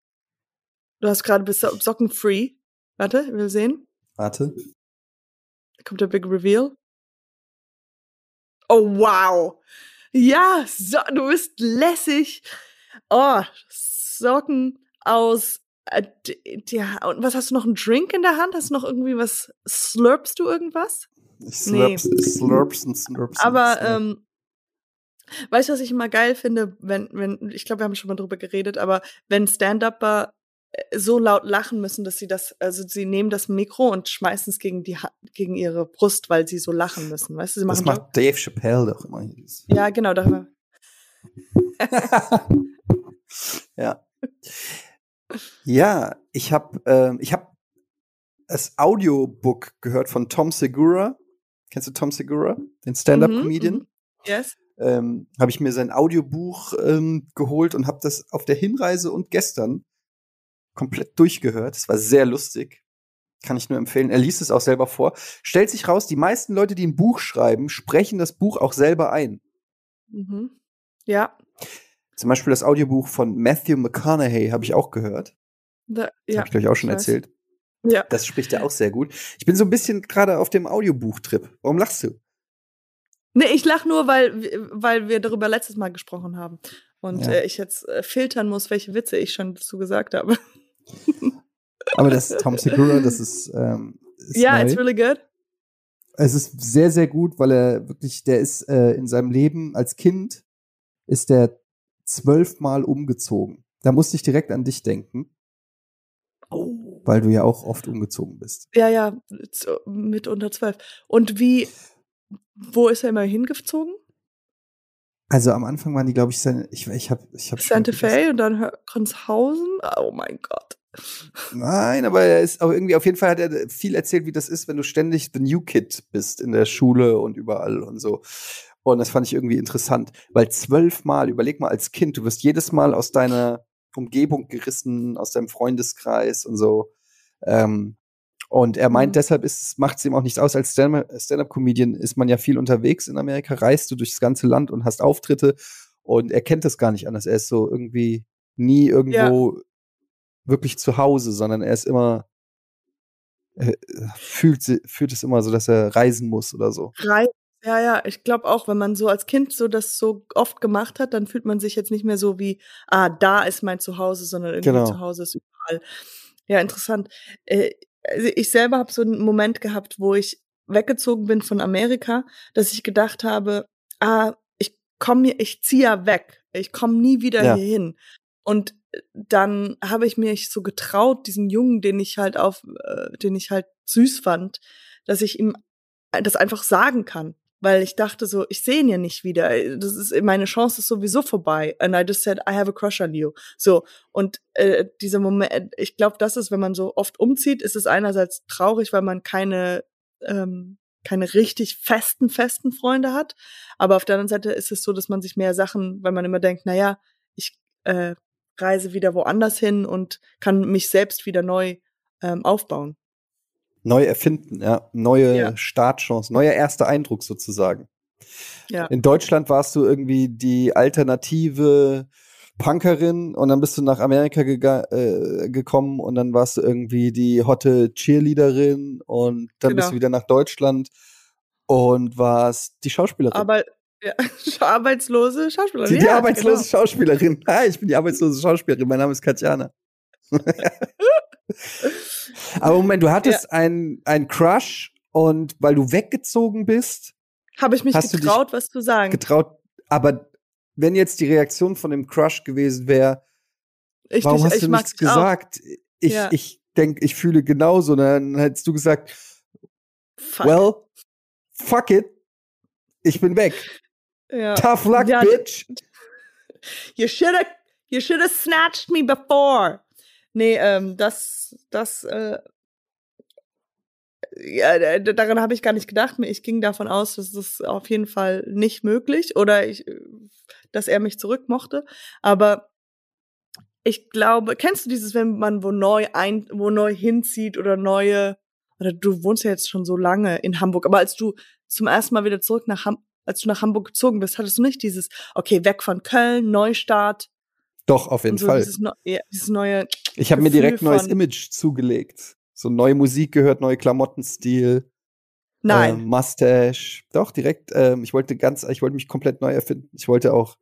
B: Du hast gerade bist Socken free. Warte, ich will sehen.
A: Warte.
B: Da kommt der Big Reveal. Oh, wow. Ja, so, du bist lässig. Oh, Socken aus. Äh, ja, und was hast du noch? Einen Drink in der Hand? Hast du noch irgendwie was? Slurpst du irgendwas?
A: Ich slurps, nee. slurps und slurps.
B: Aber, ähm, weißt du, was ich immer geil finde, wenn, wenn, ich glaube, wir haben schon mal drüber geredet, aber wenn Stand-Upper so laut lachen müssen, dass sie das, also sie nehmen das Mikro und schmeißen es gegen die gegen ihre Brust, weil sie so lachen müssen. Weißt du, sie
A: machen das macht Dave Chappelle doch immer.
B: Ja, genau, darüber. (laughs)
A: ja. Ja, ich habe äh, ich habe das Audiobook gehört von Tom Segura. Kennst du Tom Segura, den Stand-up-Comedian? Mhm, mhm.
B: Yes.
A: Ähm, habe ich mir sein Audiobuch ähm, geholt und habe das auf der Hinreise und gestern komplett durchgehört. Es war sehr lustig. Kann ich nur empfehlen. Er liest es auch selber vor. Stellt sich raus, die meisten Leute, die ein Buch schreiben, sprechen das Buch auch selber ein.
B: Mhm. Ja.
A: Zum Beispiel das Audiobuch von Matthew McConaughey habe ich auch gehört.
B: Da, ja,
A: das habe ich, ich, auch schon erzählt.
B: Ja.
A: Das spricht er auch sehr gut. Ich bin so ein bisschen gerade auf dem Audiobuch-Trip. Warum lachst du?
B: Nee, ich lach nur, weil, weil wir darüber letztes Mal gesprochen haben. Und ja. äh, ich jetzt äh, filtern muss, welche Witze ich schon dazu gesagt habe.
A: Aber das Tom Segura, das ist, ähm,
B: ist Ja, yeah, it's really good.
A: Es ist sehr, sehr gut, weil er wirklich, der ist äh, in seinem Leben als Kind ist der zwölfmal umgezogen. Da musste ich direkt an dich denken.
B: Oh.
A: Weil du ja auch oft umgezogen bist.
B: Ja, ja, mit unter zwölf. Und wie, wo ist er immer hingezogen?
A: Also am Anfang waren die, glaube ich, seine, ich, ich habe, ich habe
B: Santa Fe und dann Konshausen. Oh mein Gott.
A: Nein, aber er ist auch irgendwie, auf jeden Fall hat er viel erzählt, wie das ist, wenn du ständig the new kid bist in der Schule und überall und so. Und das fand ich irgendwie interessant, weil zwölfmal, überleg mal als Kind, du wirst jedes Mal aus deiner Umgebung gerissen, aus deinem Freundeskreis und so. Ähm, und er meint, mhm. deshalb macht es ihm auch nichts aus. Als Stand-up-Comedian ist man ja viel unterwegs in Amerika, reist du durchs ganze Land und hast Auftritte und er kennt das gar nicht anders. Er ist so irgendwie nie irgendwo ja wirklich zu Hause, sondern er ist immer, er fühlt, fühlt es immer so, dass er reisen muss oder so.
B: Reisen. Ja, ja, ich glaube auch, wenn man so als Kind so das so oft gemacht hat, dann fühlt man sich jetzt nicht mehr so wie, ah, da ist mein Zuhause, sondern irgendwie genau. Zuhause ist überall. Ja, interessant. Äh, also ich selber habe so einen Moment gehabt, wo ich weggezogen bin von Amerika, dass ich gedacht habe, ah, ich komme, ich ziehe ja weg, ich komme nie wieder ja. hier hin. Und dann habe ich mich so getraut, diesen Jungen, den ich halt auf, äh, den ich halt süß fand, dass ich ihm das einfach sagen kann. weil ich dachte so, ich sehe ihn ja nicht wieder. Das ist meine Chance ist sowieso vorbei. And I just said, I have a crush on you. So und äh, dieser Moment, ich glaube, das ist, wenn man so oft umzieht, ist es einerseits traurig, weil man keine ähm, keine richtig festen festen Freunde hat, aber auf der anderen Seite ist es so, dass man sich mehr Sachen, weil man immer denkt, na ja, ich äh, reise wieder woanders hin und kann mich selbst wieder neu ähm, aufbauen.
A: Neu erfinden, ja. Neue ja. Startchance, neuer erster Eindruck sozusagen. Ja. In Deutschland warst du irgendwie die alternative Punkerin und dann bist du nach Amerika äh, gekommen und dann warst du irgendwie die hotte Cheerleaderin und dann genau. bist du wieder nach Deutschland und warst die Schauspielerin.
B: Aber ja, (laughs) arbeitslose Schauspielerin.
A: Die, die ja, arbeitslose genau. Schauspielerin. Hi, ich bin die arbeitslose Schauspielerin. Mein Name ist Katjana. (laughs) Aber Moment, du hattest ja. einen Crush und weil du weggezogen bist,
B: habe ich mich getraut, was zu sagen.
A: Getraut, aber wenn jetzt die Reaktion von dem Crush gewesen wäre, warum dich, hast du nichts gesagt? Auch. Ich, ja. ich denke, ich fühle genauso. Dann hättest du gesagt, fuck. well, fuck it, ich bin weg. Ja. Tough luck, ja, bitch.
B: You should have you should have snatched me before. Nee, ähm, das, das, äh, ja, daran habe ich gar nicht gedacht. Ich ging davon aus, dass das auf jeden Fall nicht möglich oder ich, dass er mich zurückmochte. Aber ich glaube, kennst du dieses, wenn man wo neu ein, wo neu hinzieht oder neue, oder du wohnst ja jetzt schon so lange in Hamburg, aber als du zum ersten Mal wieder zurück nach Hamburg, als du nach Hamburg gezogen bist, hattest du nicht dieses, okay, weg von Köln, Neustart.
A: Doch, auf jeden so Fall.
B: Dieses, ja, dieses neue.
A: Ich habe mir direkt neues Image zugelegt. So neue Musik gehört, neue Klamottenstil.
B: Nein.
A: Ähm, Mustache. Doch, direkt, ähm, ich wollte ganz, ich wollte mich komplett neu erfinden. Ich wollte auch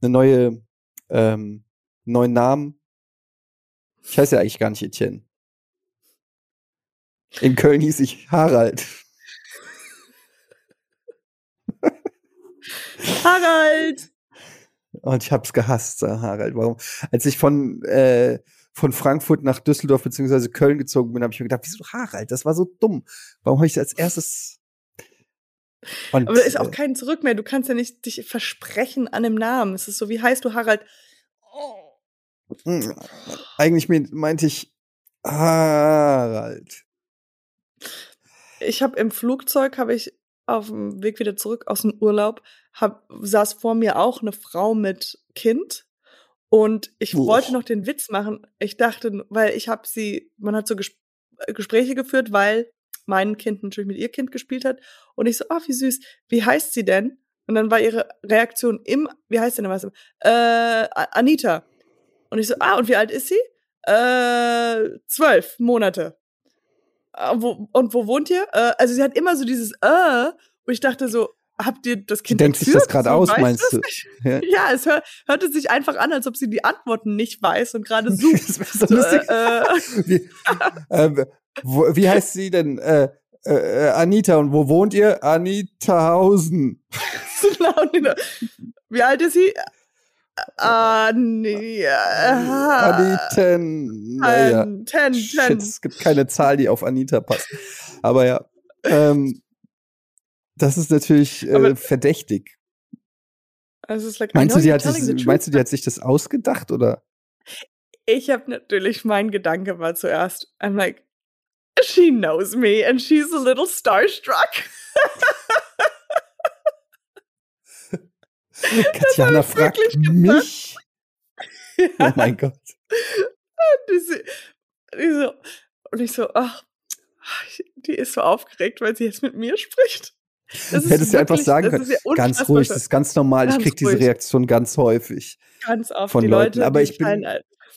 A: eine neue, ähm, neuen Namen. Ich heiße ja eigentlich gar nicht Etienne. In Köln hieß ich Harald.
B: Harald!
A: Und ich hab's gehasst, Harald. Warum? Als ich von, äh, von Frankfurt nach Düsseldorf beziehungsweise Köln gezogen bin, habe ich mir gedacht, wieso Harald? Das war so dumm. Warum habe ich als erstes
B: und, Aber da ist auch äh, kein Zurück mehr. Du kannst ja nicht dich versprechen an dem Namen. Es ist so, wie heißt du Harald?
A: Oh. Eigentlich meinte ich Harald.
B: Ich habe im Flugzeug, habe ich auf dem Weg wieder zurück aus dem Urlaub, hab, saß vor mir auch eine Frau mit Kind und ich Uch. wollte noch den Witz machen. Ich dachte, weil ich habe sie, man hat so Ges Gespräche geführt, weil mein Kind natürlich mit ihr Kind gespielt hat. Und ich so, oh, wie süß, wie heißt sie denn? Und dann war ihre Reaktion im, wie heißt sie denn was? Äh, Anita. Und ich so, ah, und wie alt ist sie? Äh, zwölf Monate. Äh, wo, und wo wohnt ihr? Äh, also sie hat immer so dieses äh, und ich dachte so, habt ihr das Kind
A: Denkt sich das gerade aus, meinst du?
B: Ja, (laughs) ja es hör, hörte sich einfach an, als ob sie die Antworten nicht weiß und gerade (laughs) sucht. das so
A: lustig. Äh, (laughs) wie, äh, wo, wie heißt sie denn? Äh, äh, Anita. Und wo wohnt ihr? Anitahausen.
B: wie alt ist sie? Anita.
A: Aniten. Naja. Ten, ten. Shit, es gibt keine Zahl, die auf Anita passt. Aber ja. Ähm, das ist natürlich äh, verdächtig.
B: Also like,
A: meinst, du, die hat sich, meinst du, die hat sich das ausgedacht oder?
B: Ich habe natürlich, mein Gedanke war zuerst, I'm like, she knows me and she's a little starstruck. (laughs) (laughs)
A: Katjana fragt mich. Ja. (laughs) Oh mein Gott.
B: Und, ich so, ach, die ist so aufgeregt, weil sie jetzt mit mir spricht.
A: Das Hättest du einfach sagen können, ja ganz ruhig, das ist ganz normal. Ganz ich kriege diese Reaktion ganz häufig.
B: Ganz oft.
A: Von Leuten. Leute, aber ich bin,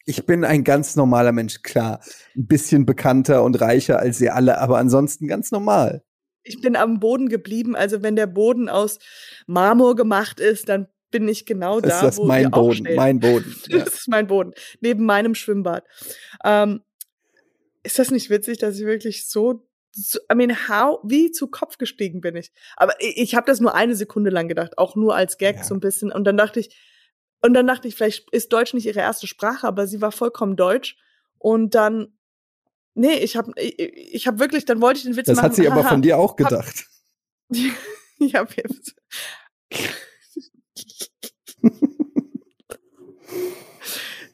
A: ich bin ein ganz normaler Mensch, klar. Ein bisschen bekannter und reicher als ihr alle, aber ansonsten ganz normal.
B: Ich bin am Boden geblieben. Also wenn der Boden aus Marmor gemacht ist, dann bin ich genau da,
A: ist das wo mein Boden, mein Boden. (laughs)
B: Ja. das ist mein Boden neben meinem Schwimmbad. Ähm, ist das nicht witzig, dass ich wirklich so, so I mean, how, wie zu Kopf gestiegen bin ich? Aber ich, ich habe das nur eine Sekunde lang gedacht, auch nur als Gag ja. so ein bisschen. Und dann dachte ich, und dann dachte ich, vielleicht ist Deutsch nicht ihre erste Sprache, aber sie war vollkommen deutsch. Und dann, nee, ich habe ich, ich hab wirklich, dann wollte ich den Witz
A: das
B: machen.
A: Das hat sie aber von dir auch gedacht. (laughs)
B: Hab, Ja, wir,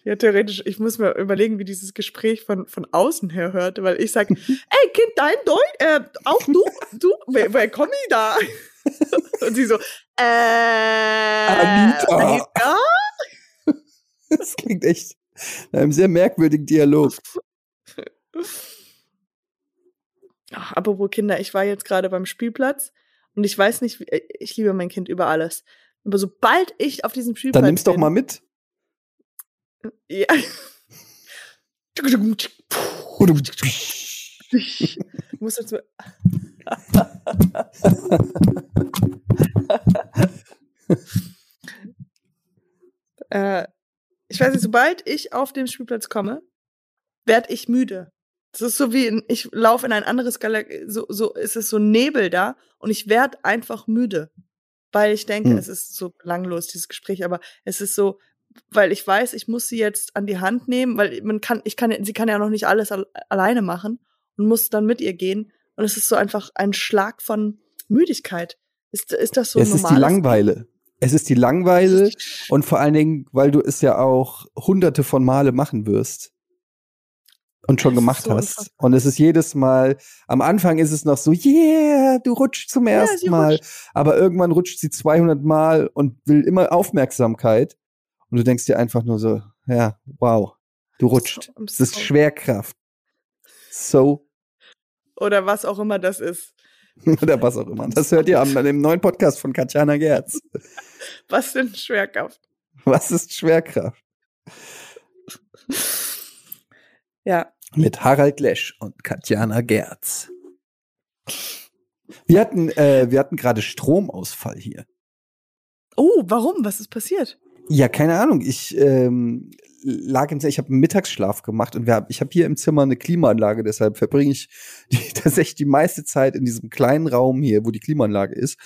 B: ja, theoretisch, ich muss mir überlegen, wie dieses Gespräch von, von außen her hört, weil ich sage, (laughs) ey, Kind, dein Deutsch, äh, auch du, du, wer, wer komm ich da? (laughs) Und sie so, äh,
A: Anita.
B: Anita?
A: Das klingt echt nach einem sehr merkwürdigen Dialog.
B: Ach, apropos Kinder, ich war jetzt gerade beim Spielplatz und ich weiß nicht, äh, ich liebe mein Kind über alles. Aber sobald ich auf diesem Spielplatz
A: Dann nimm's doch
B: bin,
A: mal mit.
B: Ja. Ich muss jetzt mal. äh, ich weiß nicht, sobald ich auf den Spielplatz komme, werd ich müde. Das ist so wie, ich laufe in ein anderes Galaxie, so, so ist es so Nebel da und ich werd einfach müde. Weil ich denke,
A: Hm.
B: es ist so langlos, dieses Gespräch, aber es ist so, weil ich weiß, ich muss sie jetzt an die Hand nehmen, weil man kann, ich kann, sie kann ja noch nicht alles al alleine machen und muss dann mit ihr gehen. Und es ist so einfach ein Schlag von Müdigkeit. Ist, ist das so
A: es ist die Langweile. Es ist die Langweile und vor allen Dingen, weil du es ja auch hunderte von Male machen wirst und schon gemacht
B: so
A: hast.
B: unfassbar.
A: Und es ist jedes Mal, am Anfang ist es noch so, yeah, du rutschst zum ersten
B: sie
A: Mal.
B: rutscht.
A: Aber irgendwann rutscht sie 200 Mal und will immer Aufmerksamkeit. Und du denkst dir einfach nur so, ja, wow, du rutscht.
B: I'm
A: Das ist
B: so-
A: Schwerkraft. So,
B: Oder was auch immer das ist. (laughs)
A: oder was auch immer. Das hört ihr am dem neuen Podcast von Katjana Gerz. (laughs)
B: Was denn Schwerkraft?
A: Was ist Schwerkraft?
B: Ja.
A: Mit Harald Lesch und Katjana Gerz. Wir hatten, äh, wir hatten gerade Stromausfall hier.
B: Oh, warum? Was ist passiert?
A: Ja, keine Ahnung. Ich ähm, lag im, ich habe einen Mittagsschlaf gemacht und wir hab, ich habe hier im Zimmer eine Klimaanlage, deshalb verbringe ich (laughs) die, tatsächlich die meiste Zeit in diesem kleinen Raum hier, wo die Klimaanlage ist,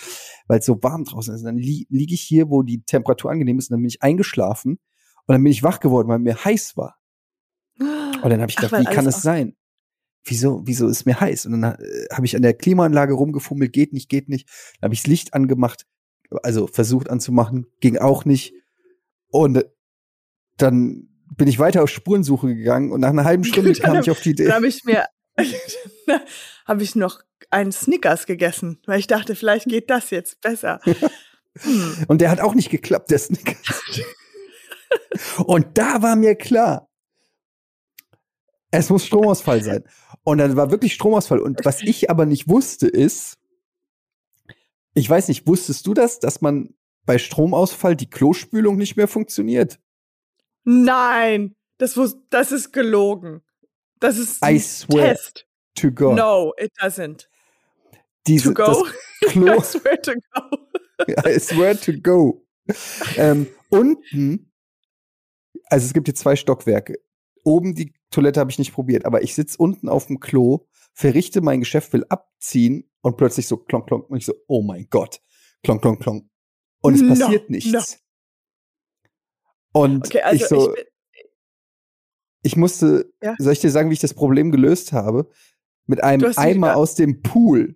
A: weil es so warm draußen ist. Und dann li liege ich hier, wo die Temperatur angenehm ist, und dann bin ich eingeschlafen und dann bin ich wach geworden, weil mir heiß war. Und dann habe ich
B: Ach,
A: gedacht,
B: weil
A: wie kann es sein? Wieso, wieso ist mir heiß? Und dann äh, habe ich an der Klimaanlage rumgefummelt, geht nicht, geht nicht. Dann habe ich das Licht angemacht, also versucht anzumachen, ging auch nicht. Und äh, dann bin ich weiter auf Spurensuche gegangen und nach einer halben (laughs) Stunde
B: Dann
A: kam
B: hab-
A: ich auf die
B: Dann
A: Idee.
B: habe ich mir, (laughs) habe ich noch einen Snickers gegessen, weil ich dachte, vielleicht geht das jetzt besser. Hm. (laughs)
A: Und der hat auch nicht geklappt, der Snickers. und da war mir klar, es muss Stromausfall sein. Und dann war wirklich Stromausfall. Und was ich aber nicht wusste, ist, ich weiß nicht, wusstest du das, dass man bei Stromausfall die Klospülung nicht mehr funktioniert?
B: Nein, das, das ist gelogen. Das ist
A: I
B: ein
A: swear
B: Test.
A: to God.
B: No, it doesn't.
A: Diese,
B: To go? (laughs)
A: Klo,
B: I swear to go. (laughs)
A: I swear to go. ähm, unten, also es gibt hier zwei Stockwerke. Oben die Toilette habe ich nicht probiert, aber ich sitze unten auf dem Klo, verrichte mein Geschäft, will abziehen und plötzlich so klonk, klonk. Und ich so, oh mein Gott, klonk, klonk, klonk. Und es
B: No,
A: passiert nichts. Und
B: Okay, also
A: ich so,
B: ich
A: ich, musste,
B: Ja.
A: soll ich dir sagen, wie ich das Problem gelöst habe? Mit einem Eimer aus dem Pool.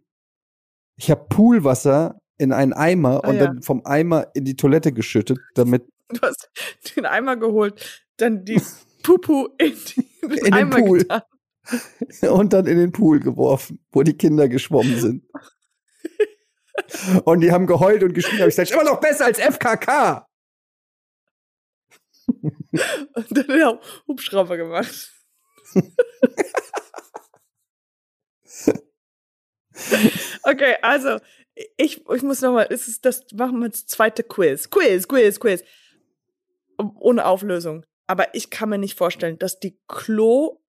A: Ich habe Poolwasser in einen Eimer
B: Ah,
A: und
B: ja.
A: dann vom Eimer in die Toilette geschüttet, damit
B: du hast den Eimer geholt, dann die (laughs) Pupu in, den
A: In den Pool.
B: getan. (laughs)
A: und dann in den Pool geworfen, wo die Kinder geschwommen sind. (laughs) und die haben geheult und geschrien, hab ich gesagt, immer noch besser als FKK. (laughs)
B: Und dann den Hubschrauber gemacht. okay, also ich, ich muss nochmal, es ist das, machen wir das zweite Quiz. Quiz, Quiz, Quiz. Ohne Auflösung. Aber ich kann mir nicht vorstellen, dass die Klospülung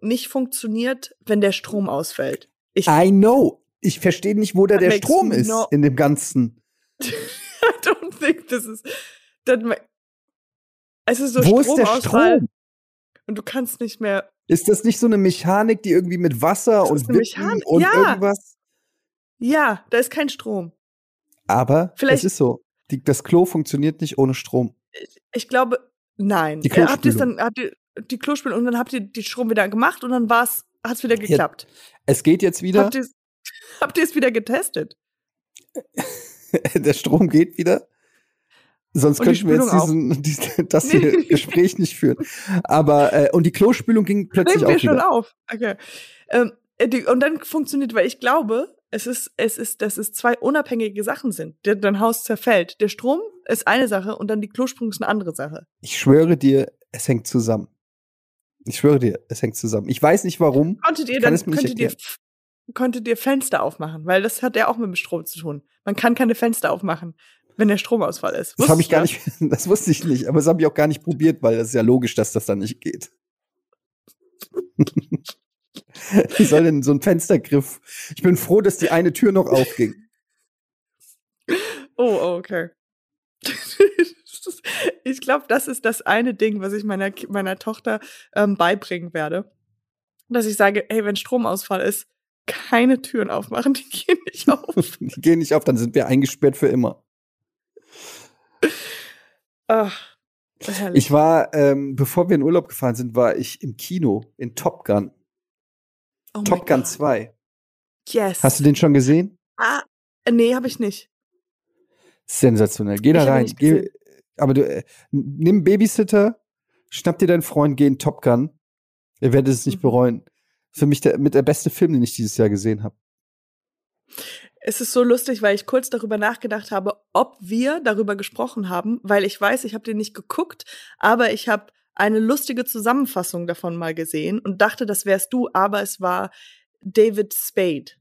B: nicht funktioniert, wenn der Strom ausfällt. Ich
A: I know. Ich verstehe nicht, wo da der Strom ist
B: no-
A: in dem Ganzen. (laughs)
B: I don't think this is. That es ist so
A: wo ist der Strom?
B: und du kannst nicht mehr.
A: Ist das nicht so eine Mechanik, die irgendwie mit Wasser und Wippen und
B: ja.
A: irgendwas?
B: Ja, da ist kein Strom.
A: Aber
B: Vielleicht-
A: es ist so. Die, das Klo funktioniert nicht ohne Strom.
B: Ich glaube, nein.
A: Die
B: Äh, habt ihr es
A: Klospülung.
B: dann, habt ihr die Klospülung und dann habt ihr die Strom wieder gemacht und dann war's, hat's wieder geklappt.
A: Es geht jetzt wieder.
B: Habt ihr es (laughs) wieder getestet? (laughs)
A: Der Strom geht wieder. Sonst
B: Und
A: könnten wir jetzt diesen, (laughs) diesen, das hier Gespräch nicht führen. Aber äh, und die Klospülung ging plötzlich
B: Nehmen wir
A: auch
B: schon
A: wieder.
B: auf. Okay. Ähm, äh, die, und dann funktioniert, weil ich glaube, es ist, es ist, dass es zwei unabhängige Sachen sind. Dein Haus zerfällt. Der Strom ist eine Sache und dann die Klospülung ist eine andere Sache.
A: Ich schwöre dir, es hängt zusammen. Ich schwöre dir, es hängt zusammen. Ich weiß nicht warum.
B: Konntet ihr dann, könntet ihr, konntet ihr Fenster aufmachen? Weil das hat ja auch mit dem Strom zu tun. Man kann keine Fenster aufmachen, wenn der Stromausfall ist.
A: Das habe ich gar nicht, (laughs) das wusste ich nicht, aber das habe ich auch gar nicht probiert, weil das ist ja logisch, dass das dann nicht geht. (laughs) (laughs) Wie soll denn so ein Fenstergriff? Ich bin froh, dass die eine Tür noch aufging.
B: Oh, oh, okay. (laughs) ich glaube, das ist das eine Ding, was ich meiner, meiner Tochter ähm, beibringen werde. Dass ich sage, hey, wenn Stromausfall ist, keine Türen aufmachen, die gehen nicht auf. (laughs)
A: Die gehen nicht auf, dann sind wir eingesperrt für immer.
B: Ach, herrlich.
A: Ich war, ähm, bevor wir in Urlaub gefahren sind, war ich im Kino in Top Gun.
B: Oh
A: Top Gun
B: Gott.
A: 2.
B: Yes.
A: Hast du den schon gesehen?
B: Ah, nee, habe ich nicht.
A: Sensationell. Geh da rein. Geh, aber du, äh, nimm einen Babysitter, schnapp dir deinen Freund, geh in Top Gun. Ihr werdet es nicht
B: Mhm.
A: bereuen. Für mich der, mit der beste Film, den ich dieses Jahr gesehen habe.
B: Es ist so lustig, weil ich kurz darüber nachgedacht habe, ob wir darüber gesprochen haben, weil ich weiß, ich habe den nicht geguckt, aber ich habe eine lustige Zusammenfassung davon mal gesehen und dachte, das wärst du, aber es war David Spade.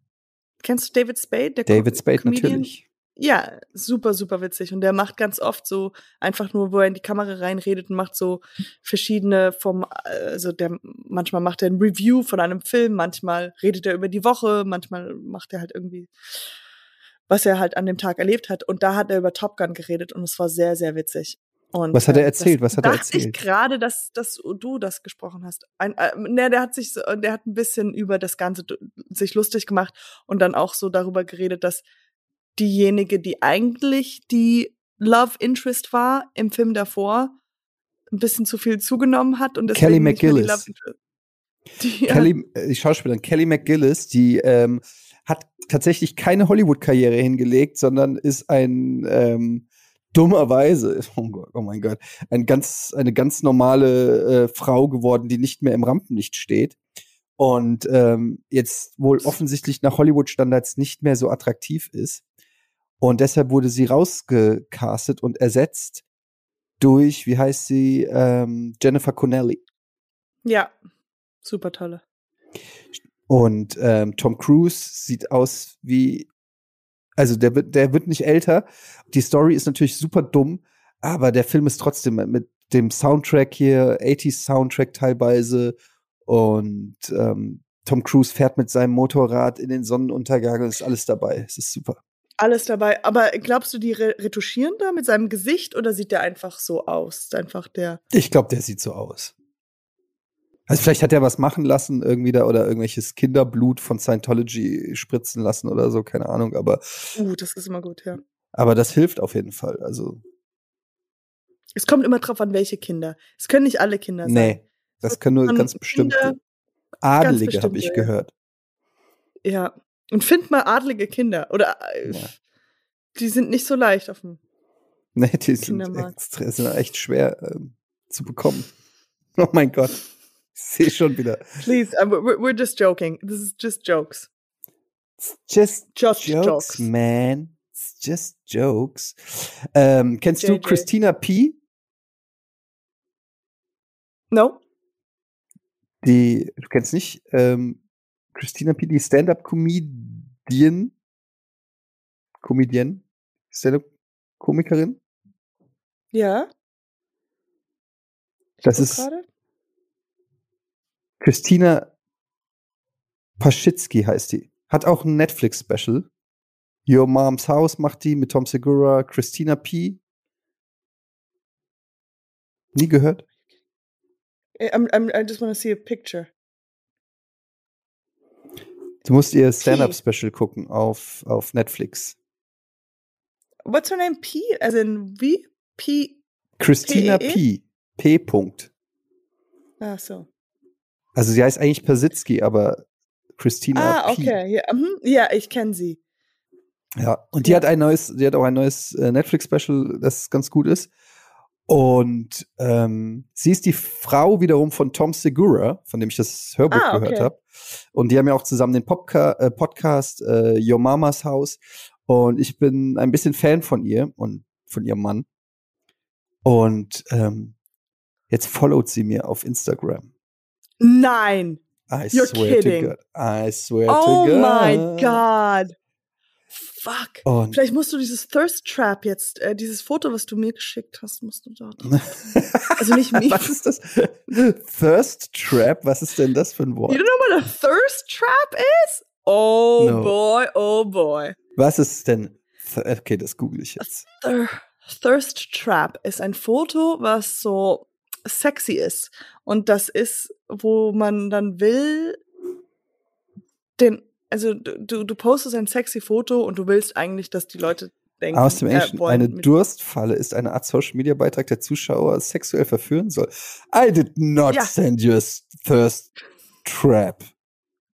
B: Kennst du David Spade? Der
A: David Spade
B: Comedian?
A: natürlich.
B: Ja, super, super witzig. Und der macht ganz oft so einfach nur, wo er in die Kamera reinredet und macht so verschiedene vom, also der, manchmal macht er ein Review von einem Film, manchmal redet er über die Woche, manchmal macht er halt irgendwie, was er halt an dem Tag erlebt hat. Und da hat er über Top Gun geredet und es war sehr, sehr witzig. Und,
A: Was hat er
B: äh,
A: erzählt? Was hat er
B: dachte ich
A: erzählt?
B: gerade, dass, dass du das gesprochen hast. Ein, äh, ne, der hat sich, der hat ein bisschen über das Ganze sich lustig gemacht und dann auch so darüber geredet, dass diejenige, die eigentlich die Love Interest war im Film davor, ein bisschen zu viel zugenommen hat und
A: Kelly
B: deswegen
A: McGillis.
B: Die, (laughs)
A: Kelly, äh, die Schauspielerin Kelly McGillis, die ähm, hat tatsächlich keine Hollywood-Karriere hingelegt, sondern ist ein ähm, dummerweise, (laughs) oh, Gott, oh mein Gott, ein ganz, eine ganz normale äh, Frau geworden, die nicht mehr im Rampenlicht steht. Und ähm, jetzt wohl offensichtlich nach Hollywood-Standards nicht mehr so attraktiv ist. Und deshalb wurde sie rausgecastet und ersetzt durch, wie heißt sie, ähm, Jennifer Connelly.
B: ja, super tolle.
A: Und ähm, Tom Cruise sieht aus wie, also der wird, der wird nicht älter. Die Story ist natürlich super dumm, aber der Film ist trotzdem mit dem Soundtrack hier, 80s Soundtrack teilweise. Und ähm, Tom Cruise fährt mit seinem Motorrad in den Sonnenuntergang ist alles dabei. Es ist super.
B: Alles dabei. Aber glaubst du, die re retuschieren da mit seinem Gesicht oder sieht der einfach so aus? Einfach der.
A: Ich glaube, der sieht so aus. Also vielleicht hat er was machen lassen irgendwie da oder irgendwelches Kinderblut von Scientology spritzen lassen oder so, keine Ahnung, aber,
B: Uh, das ist immer gut, ja.
A: aber das hilft auf jeden Fall. Also,
B: Es kommt immer drauf an, welche Kinder. Es können nicht alle Kinder sein.
A: nee, das können nur ganz bestimmte
B: Kinder-
A: Adelige, habe ich
B: bestimmte,
A: gehört.
B: Ja. Und find mal adlige Kinder. Oder äh,
A: Ja.
B: die sind nicht so leicht auf dem.
A: Nee, die sind,
B: Kindermarkt.
A: extra, sind echt schwer ähm, zu bekommen. Oh mein Gott. Ich sehe schon wieder.
B: Please, uh, we're, we're just joking. This is just jokes.
A: It's just
B: Just
A: jokes,
B: jokes.
A: man. It's just jokes. Ähm, kennst du
B: JJ.
A: Christina P?
B: No?
A: Die, du kennst nicht, ähm, Christina P., die Stand-Up-Comedian, Comedian, Stand-Up-Komikerin.
B: Ja? Ich
A: Das ist
B: gerade.
A: Christina Paschitzky heißt die. Hat auch ein Netflix-Special. Your Mom's House macht die mit Tom Segura, Christina P. Nie gehört?
B: Eh, I'm, I'm, I just want to see a picture.
A: Du musst ihr Stand-Up-Special gucken auf, auf Netflix.
B: What's her name? P? As in wie? P.
A: Christina? P. P. Punkt.
B: Ah, so.
A: Also sie heißt eigentlich Persitzky, aber Christina
B: Ah,
A: P.
B: okay. Ja, mhm. ja ich kenne sie.
A: Ja, und die hat ein neues, die hat auch ein neues äh, Netflix-Special, das ganz gut ist. Und ähm, sie ist die Frau wiederum von Tom Segura, von dem ich das Hörbuch
B: Ah,
A: gehört
B: okay.
A: habe. Und die haben ja auch zusammen den Popca äh, Podcast äh, Your Mama's House. Und ich bin ein bisschen Fan von ihr und von ihrem Mann. Und ähm, jetzt followt sie mir auf Instagram.
B: Nein.
A: I
B: You're
A: swear
B: kidding.
A: to God. I swear
B: Oh
A: to God.
B: my God. Fuck.
A: Und
B: Vielleicht musst du dieses Thirst Trap jetzt, äh, dieses Foto, was du mir geschickt hast, musst du dort. (laughs) Also nicht mir.
A: Was ist das? Thirst Trap? Was ist denn das für ein Wort?
B: You don't know what a Thirst Trap is? Oh
A: No.
B: boy, oh boy.
A: Was ist denn? Okay, das google ich jetzt.
B: Thir Thirst Trap ist ein Foto, was so sexy ist. Und das ist, wo man dann will, den, also du, du, postest ein sexy Foto und du willst eigentlich, dass die Leute denken,
A: Aus dem
B: äh,
A: Englischen,
B: wollen
A: eine Durstfalle ist eine Art Social Media Beitrag, der Zuschauer sexuell verführen soll. I did not
B: Ja.
A: send you a thirst trap.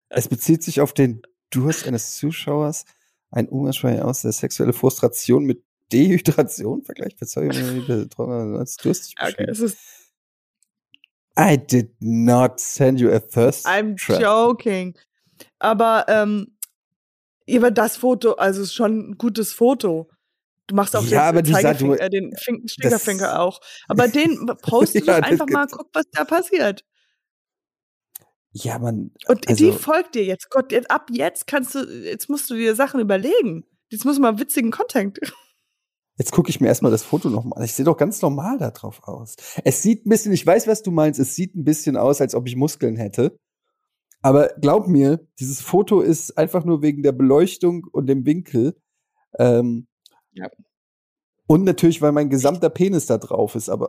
A: Es (laughs) bezieht sich auf den Durst eines Zuschauers, ein Umgangssprache aus der sexuelle Frustration mit Dehydration vergleicht. (laughs) Verzeihung, als durstig
B: Okay, es ist,
A: I did not send you a thirst
B: I'm
A: trap.
B: joking. Aber, ähm, ja, aber das Foto, also ist schon ein gutes Foto. Du machst auch
A: Ja,
B: den,
A: die
B: Zeigefinger, äh, den Fin- Stinkerfinger auch. Aber den poste (laughs)
A: Ja, das
B: einfach mal, guck, was da passiert.
A: Ja, man.
B: Und die
A: also,
B: folgt dir jetzt. Gott, jetzt, ab jetzt kannst du, jetzt musst du dir Sachen überlegen. Jetzt muss man witzigen Content.
A: Jetzt gucke ich mir erstmal das Foto nochmal an. Ich sehe doch ganz normal da drauf aus. Es sieht ein bisschen, ich weiß, was du meinst, es sieht ein bisschen aus, als ob ich Muskeln hätte. Aber glaub mir, dieses Foto ist einfach nur wegen der Beleuchtung und dem Winkel. Ähm,
B: Ja.
A: Und natürlich, weil mein gesamter Penis da drauf ist, aber.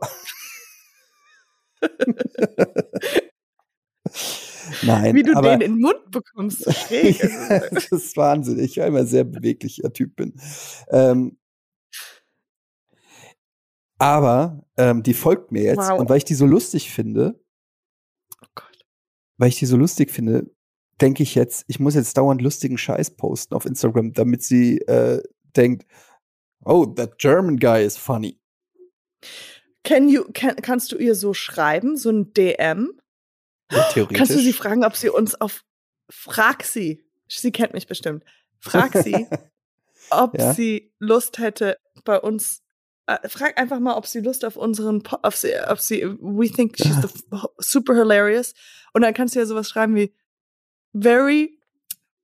A: (laughs) Nein,
B: Wie du
A: aber
B: den in den Mund bekommst. So schräg. (laughs)
A: ja, das ist Wahnsinn. Ich ja immer sehr beweglicher Typ bin. Ähm, aber ähm, die folgt mir jetzt
B: Wow.
A: und weil ich die so lustig finde,
B: oh Gott.
A: weil ich die so lustig finde, denke ich jetzt, ich muss jetzt dauernd lustigen Scheiß posten auf Instagram, damit sie äh, denkt, oh, that German guy is funny.
B: Can you, can, kannst du ihr so schreiben, so ein DM?
A: Ja, theoretisch.
B: Kannst du sie fragen, ob sie uns auf. Frag sie. Sie kennt mich bestimmt. Frag sie, (laughs) ob
A: Ja.
B: sie Lust hätte, bei uns. Äh, frag einfach mal, ob sie Lust auf unseren. Po auf sie, ob sie. We think she's the super hilarious. Und dann kannst du ja sowas schreiben wie. Very.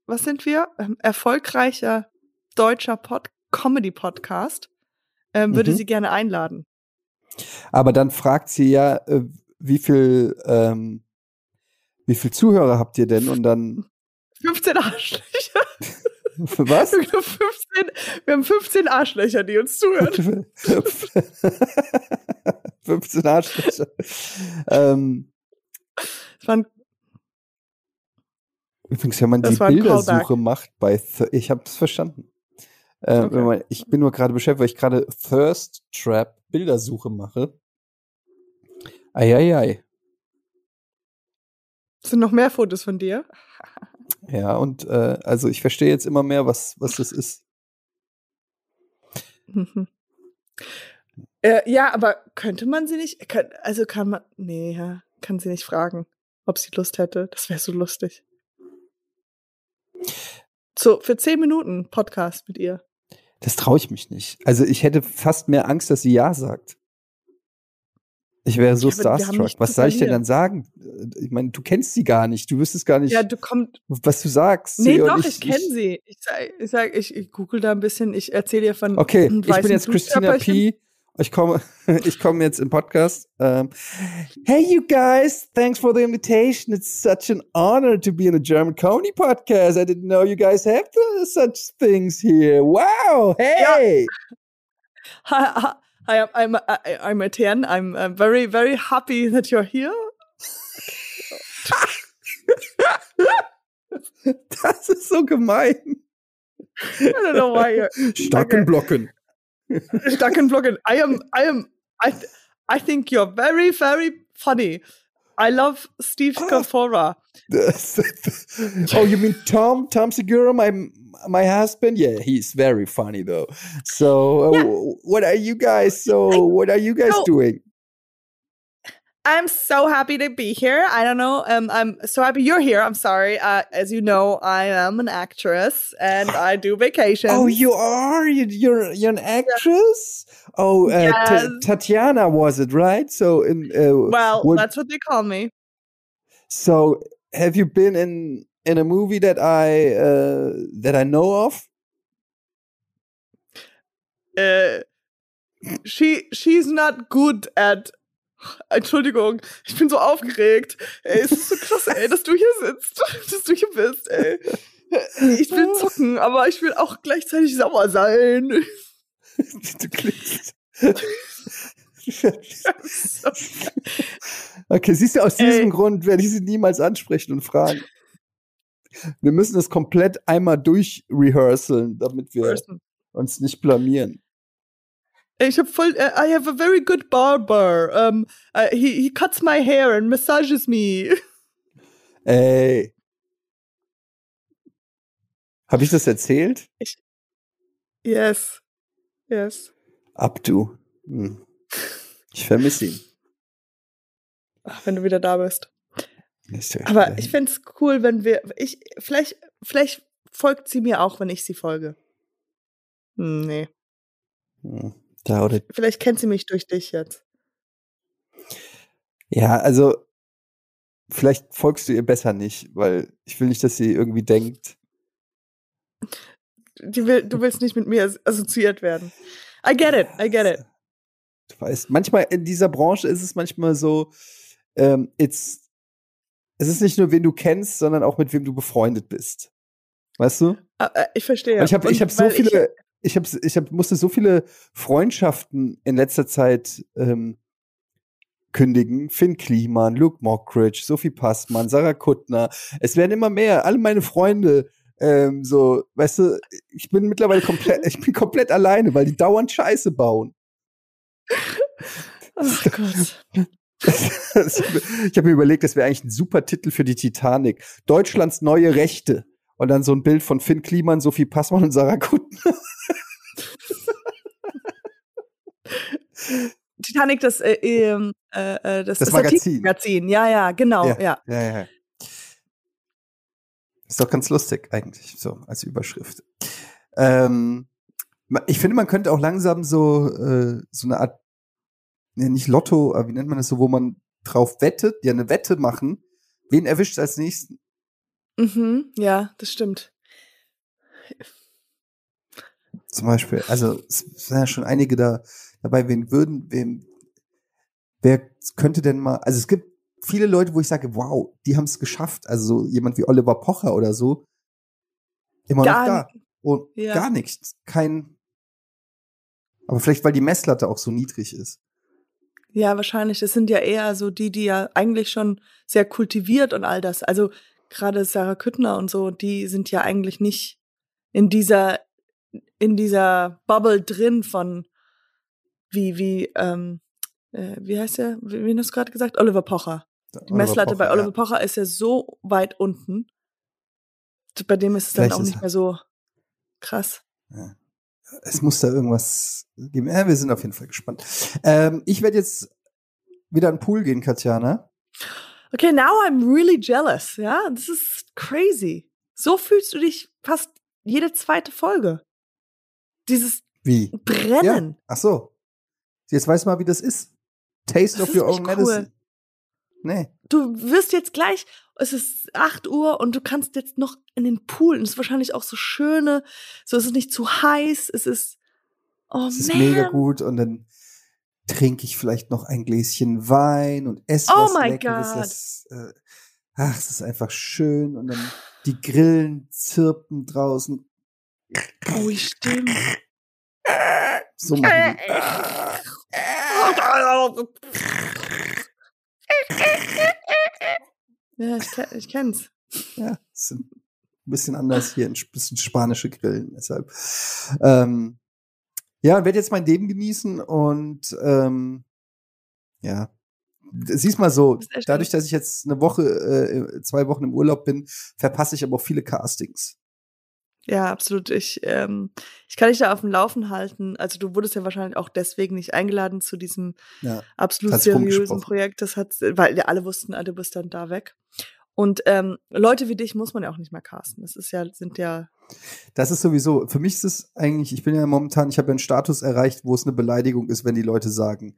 B: Was sind wir? Ähm, erfolgreicher deutscher Pod Comedy-Podcast. Ähm, würde
A: Mhm.
B: sie gerne einladen.
A: Aber dann fragt sie ja, äh, wie viel, ähm, wie viel Zuhörer habt ihr denn? Und dann, (laughs)
B: 15 Arschlöcher. (laughs)
A: was?
B: Wir haben 15, wir haben 15 Arschlöcher, die uns zuhören. (laughs)
A: 15 Arschlöcher. ähm,
B: Das waren,
A: übrigens, wenn man
B: Das
A: die Bildersuche macht bei, Th ich habe es verstanden. Äh,
B: Okay.
A: man, ich bin nur gerade beschäftigt, weil ich gerade Thirst Trap Bildersuche mache. Eieiei.
B: sind noch mehr Fotos von dir. (laughs)
A: Ja, und äh, also ich verstehe jetzt immer mehr, was, was das ist.
B: Mhm. Äh, ja, aber könnte man sie nicht, kann, also kann man, nee, ja, kann sie nicht fragen, ob sie Lust hätte. Das wäre so lustig. So, für 10 Minuten Podcast mit ihr.
A: Das traue ich mich nicht. Also ich hätte fast mehr Angst, dass sie Ja sagt. Ich wäre so
B: Ja,
A: starstruck. Was soll ich denn dann sagen? Ich meine, du kennst sie gar nicht. Du wüsstest gar nicht,
B: Ja, du kommst.
A: was du sagst.
B: Nee, doch, ich, kenne sie. Ich sag, ich, sag, ich, ich google da ein bisschen, ich erzähle ihr von.
A: Okay, ich bin jetzt Christina. P. Ich komme, (laughs) ich komme jetzt im Podcast. Ähm, hey, you guys, thanks for the invitation. It's such an honor to be in a German comedy podcast. I didn't know you guys have such things here. Wow, hey. (laughs)
B: Hi, hi, hi, I'm, I'm, I- I'm Etienne. I'm uh, very, very happy that you're here.
A: Das ist so gemein.
B: I don't know why you're (laughs)
A: Starken Blocken. (laughs)
B: stuck in blocking. I am, I am, I, th- I think you're very, very funny. I love Steve Scafora. (laughs)
A: oh, you mean Tom? Tom Segura, my my husband? Yeah, he's very funny though. So, uh,
B: Yeah.
A: what are you guys? So, what are you guys doing?
B: I'm so happy to be here. I don't know. Um, I'm so happy you're here. I'm sorry. Uh, as you know, I am an actress and I do (gasps) vacations.
A: Oh, you are? You, you're you're an actress? Oh, uh,
B: Yes.
A: Tatiana was it right? So, in uh,
B: well,
A: what-
B: that's what they call me.
A: so have you been in in a movie that I uh, that I know of?
B: Äh, she, she's not good at. Entschuldigung, ich bin so aufgeregt. Ey, es ist so krass, ey, dass du hier sitzt, (laughs) dass du hier bist, ey. Ich will (laughs) zucken, aber ich will auch gleichzeitig sauer sein. (laughs)
A: du klingst. (laughs) Okay, siehst du, aus diesem
B: Ey.
A: Grund werde ich sie niemals ansprechen und fragen. Wir müssen das komplett einmal durchrehearseln, damit wir uns nicht blamieren.
B: Ich habe voll. Uh, I have a very good barber. Um, uh, he he cuts my hair and massages me. (laughs)
A: Ey. Habe ich das erzählt?
B: Yes, yes.
A: Abdu. Hm. Ich vermisse ihn.
B: Ach, wenn du wieder da bist. Aber ich
A: hin.
B: find's cool, wenn wir. Ich vielleicht vielleicht folgt sie mir auch, wenn ich sie folge. Hm, nee.
A: Hm. Da oder
B: Vielleicht kennt sie mich durch dich jetzt.
A: Ja, also vielleicht folgst du ihr besser nicht, weil ich will nicht, dass sie irgendwie denkt.
B: Will, du willst nicht mit mir as- assoziiert werden. I get it, I get it.
A: Du weißt, manchmal in dieser Branche ist es manchmal so, ähm, it's, es ist nicht nur, wen du kennst, sondern auch mit wem du befreundet bist. Weißt du?
B: Ah, äh, Ich verstehe.
A: Und ich habe ich hab so viele, ich habe ich hab, musste so viele Freundschaften in letzter Zeit ähm, kündigen. Finn Kliman, Luke Mockridge, Sophie Passmann, Sarah Kuttner. Es werden immer mehr. Alle meine Freunde, ähm, so, weißt du, ich bin mittlerweile komplett, (laughs) ich bin komplett alleine, weil die dauernd Scheiße bauen.
B: Ach Gott. (laughs)
A: ich habe mir überlegt, das wäre eigentlich ein super Titel für die Titanic. Deutschlands neue Rechte. Und dann so ein Bild von Finn Kliman, Sophie Passmann und Sarah Kuttner.
B: Titanic, das, äh, ähm, äh, äh, das,
A: Das Magazin.
B: Magazin. Ja, ja, genau,
A: Ja.
B: ja.
A: Ja, ja. Ist doch ganz lustig eigentlich, so als Überschrift. Ähm, ich finde, man könnte auch langsam so, äh, so eine Art, ne, nicht Lotto, aber wie nennt man das so, wo man drauf wettet, ja, eine Wette machen. Wen erwischt als nächsten?
B: Mhm, ja, das stimmt.
A: Zum Beispiel, also es sind ja schon einige da dabei, wen würden, wem, wer könnte denn mal, also es gibt viele Leute, wo ich sage, wow, die haben es geschafft. Also so jemand wie Oliver Pocher oder so, immer
B: Gar
A: noch da. Und
B: Ja.
A: gar nichts. Kein. Aber vielleicht, weil die Messlatte auch so niedrig ist.
B: Ja, wahrscheinlich. Das sind ja eher so die, die ja eigentlich schon sehr kultiviert und all das. Also gerade Sarah Küttner und so, die sind ja eigentlich nicht in dieser in dieser Bubble drin von wie wie ähm, äh, wie heißt der? Wie, wie hast du gerade gesagt? Oliver Pocher. Die Messlatte bei Oliver Pocher ist ja so weit unten. Bei dem ist es dann
A: Vielleicht
B: auch
A: ist
B: nicht mehr so krass.
A: Ja. Es muss da irgendwas geben. Ja, wir sind auf jeden Fall gespannt. Ähm, ich werde jetzt wieder in den Pool gehen, Katjana.
B: Okay, now I'm really jealous. Ja, das ist crazy. So fühlst du dich fast jede zweite Folge. Dieses
A: Wie?
B: Brennen.
A: Ach so. Jetzt weiß mal, wie das ist. Taste
B: Das
A: of your own
B: nicht
A: medicine. Nee.
B: Du wirst jetzt gleich, es ist 8 Uhr und du kannst jetzt noch in den Pool. Und es ist wahrscheinlich auch so schöne, so es ist nicht zu heiß, es ist, oh
A: Es ist
B: man.
A: mega gut und dann trinke ich vielleicht noch ein Gläschen Wein und esse
B: Oh
A: was
B: my
A: Leckeres.
B: God.
A: Das, äh, ach, es ist einfach schön und dann die Grillen zirpen draußen.
B: Oh, stimmt.
A: So machen (laughs)
B: Ja, ich, ich kenn's.
A: Ja, es sind ein bisschen anders hier, ein bisschen spanische Grillen. Deshalb. Ähm, ja, und werde jetzt mein Leben genießen und ähm, ja, siehst mal so, dadurch, dass ich jetzt eine Woche, äh, zwei Wochen im Urlaub bin, verpasse ich aber auch viele Castings.
B: Ja, absolut. Ich, ähm, ich kann dich da auf dem Laufen halten. Also du wurdest ja wahrscheinlich auch deswegen nicht eingeladen zu diesem ja, absolut seriösen Projekt. Das hat, weil alle wussten, ah, du bist dann da weg. Und ähm, Leute wie dich muss man ja auch nicht mehr casten. Das ist ja, sind ja.
A: Das ist sowieso, für mich ist es eigentlich, ich bin ja momentan, ich habe ja einen Status erreicht, wo es eine Beleidigung ist, wenn die Leute sagen,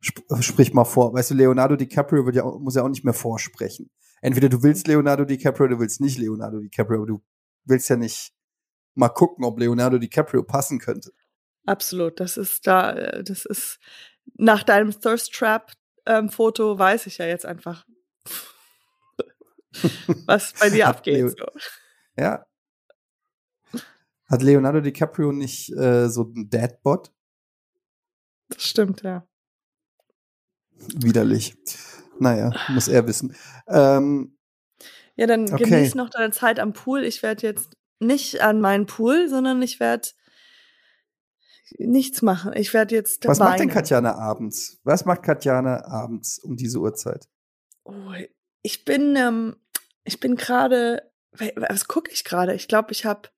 A: sp sprich mal vor. Weißt du, Leonardo DiCaprio wird ja, muss ja auch nicht mehr vorsprechen. Entweder du willst Leonardo DiCaprio oder du willst nicht Leonardo DiCaprio, aber du willst ja nicht mal gucken, ob Leonardo DiCaprio passen könnte.
B: Absolut, das ist da, äh, das ist nach deinem Thirst Trap ähm, Foto weiß ich ja jetzt einfach, (laughs) was bei dir abgeht. So.
A: Ja. Hat Leonardo DiCaprio nicht äh, so einen Dadbot?
B: Das stimmt, ja.
A: Widerlich. Naja, muss er wissen. Ähm,
B: ja, dann okay. genieß noch deine Zeit am Pool. Ich werde jetzt nicht an meinen Pool, sondern ich werde nichts machen. Ich werde jetzt.
A: Was weinen. macht denn Katjana abends? Was macht Katjana abends um diese Uhrzeit?
B: Oh, ich bin, ähm, ich bin gerade. Was gucke ich gerade? Ich glaube, ich habe,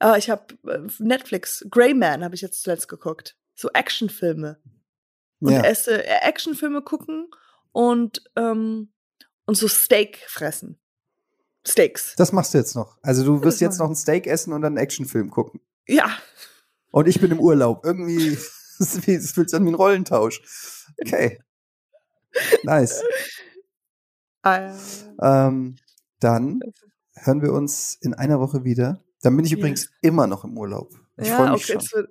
B: äh, ich habe Netflix Greyman habe ich jetzt zuletzt geguckt. So Actionfilme und ja. esse äh, Actionfilme gucken und ähm, und so Steak fressen. Steaks.
A: Das machst du jetzt noch. Also du wirst jetzt noch ein Steak essen und dann einen Actionfilm gucken.
B: Ja.
A: Und ich bin im Urlaub. Irgendwie, (laughs) es fühlt sich an wie ein Rollentausch. Okay. Nice.
B: Ah,
A: ähm, dann hören wir uns in einer Woche wieder. Dann bin ich übrigens immer noch im Urlaub. Ich ja, freue mich okay, schon.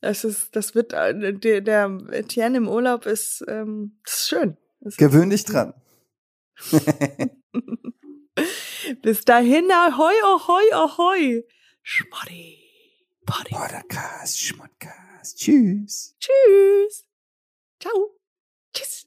B: Das ist, das wird, äh, der, der Etienne im Urlaub ist, ähm, das ist schön. Das
A: Gewöhn dich dran. (laughs) (laughs)
B: Bis dahin, ahoi, ahoi, ahoi. Schmotti.
A: Podcast, Schmottcast. Tschüss.
B: Tschüss. Ciao. Tschüss.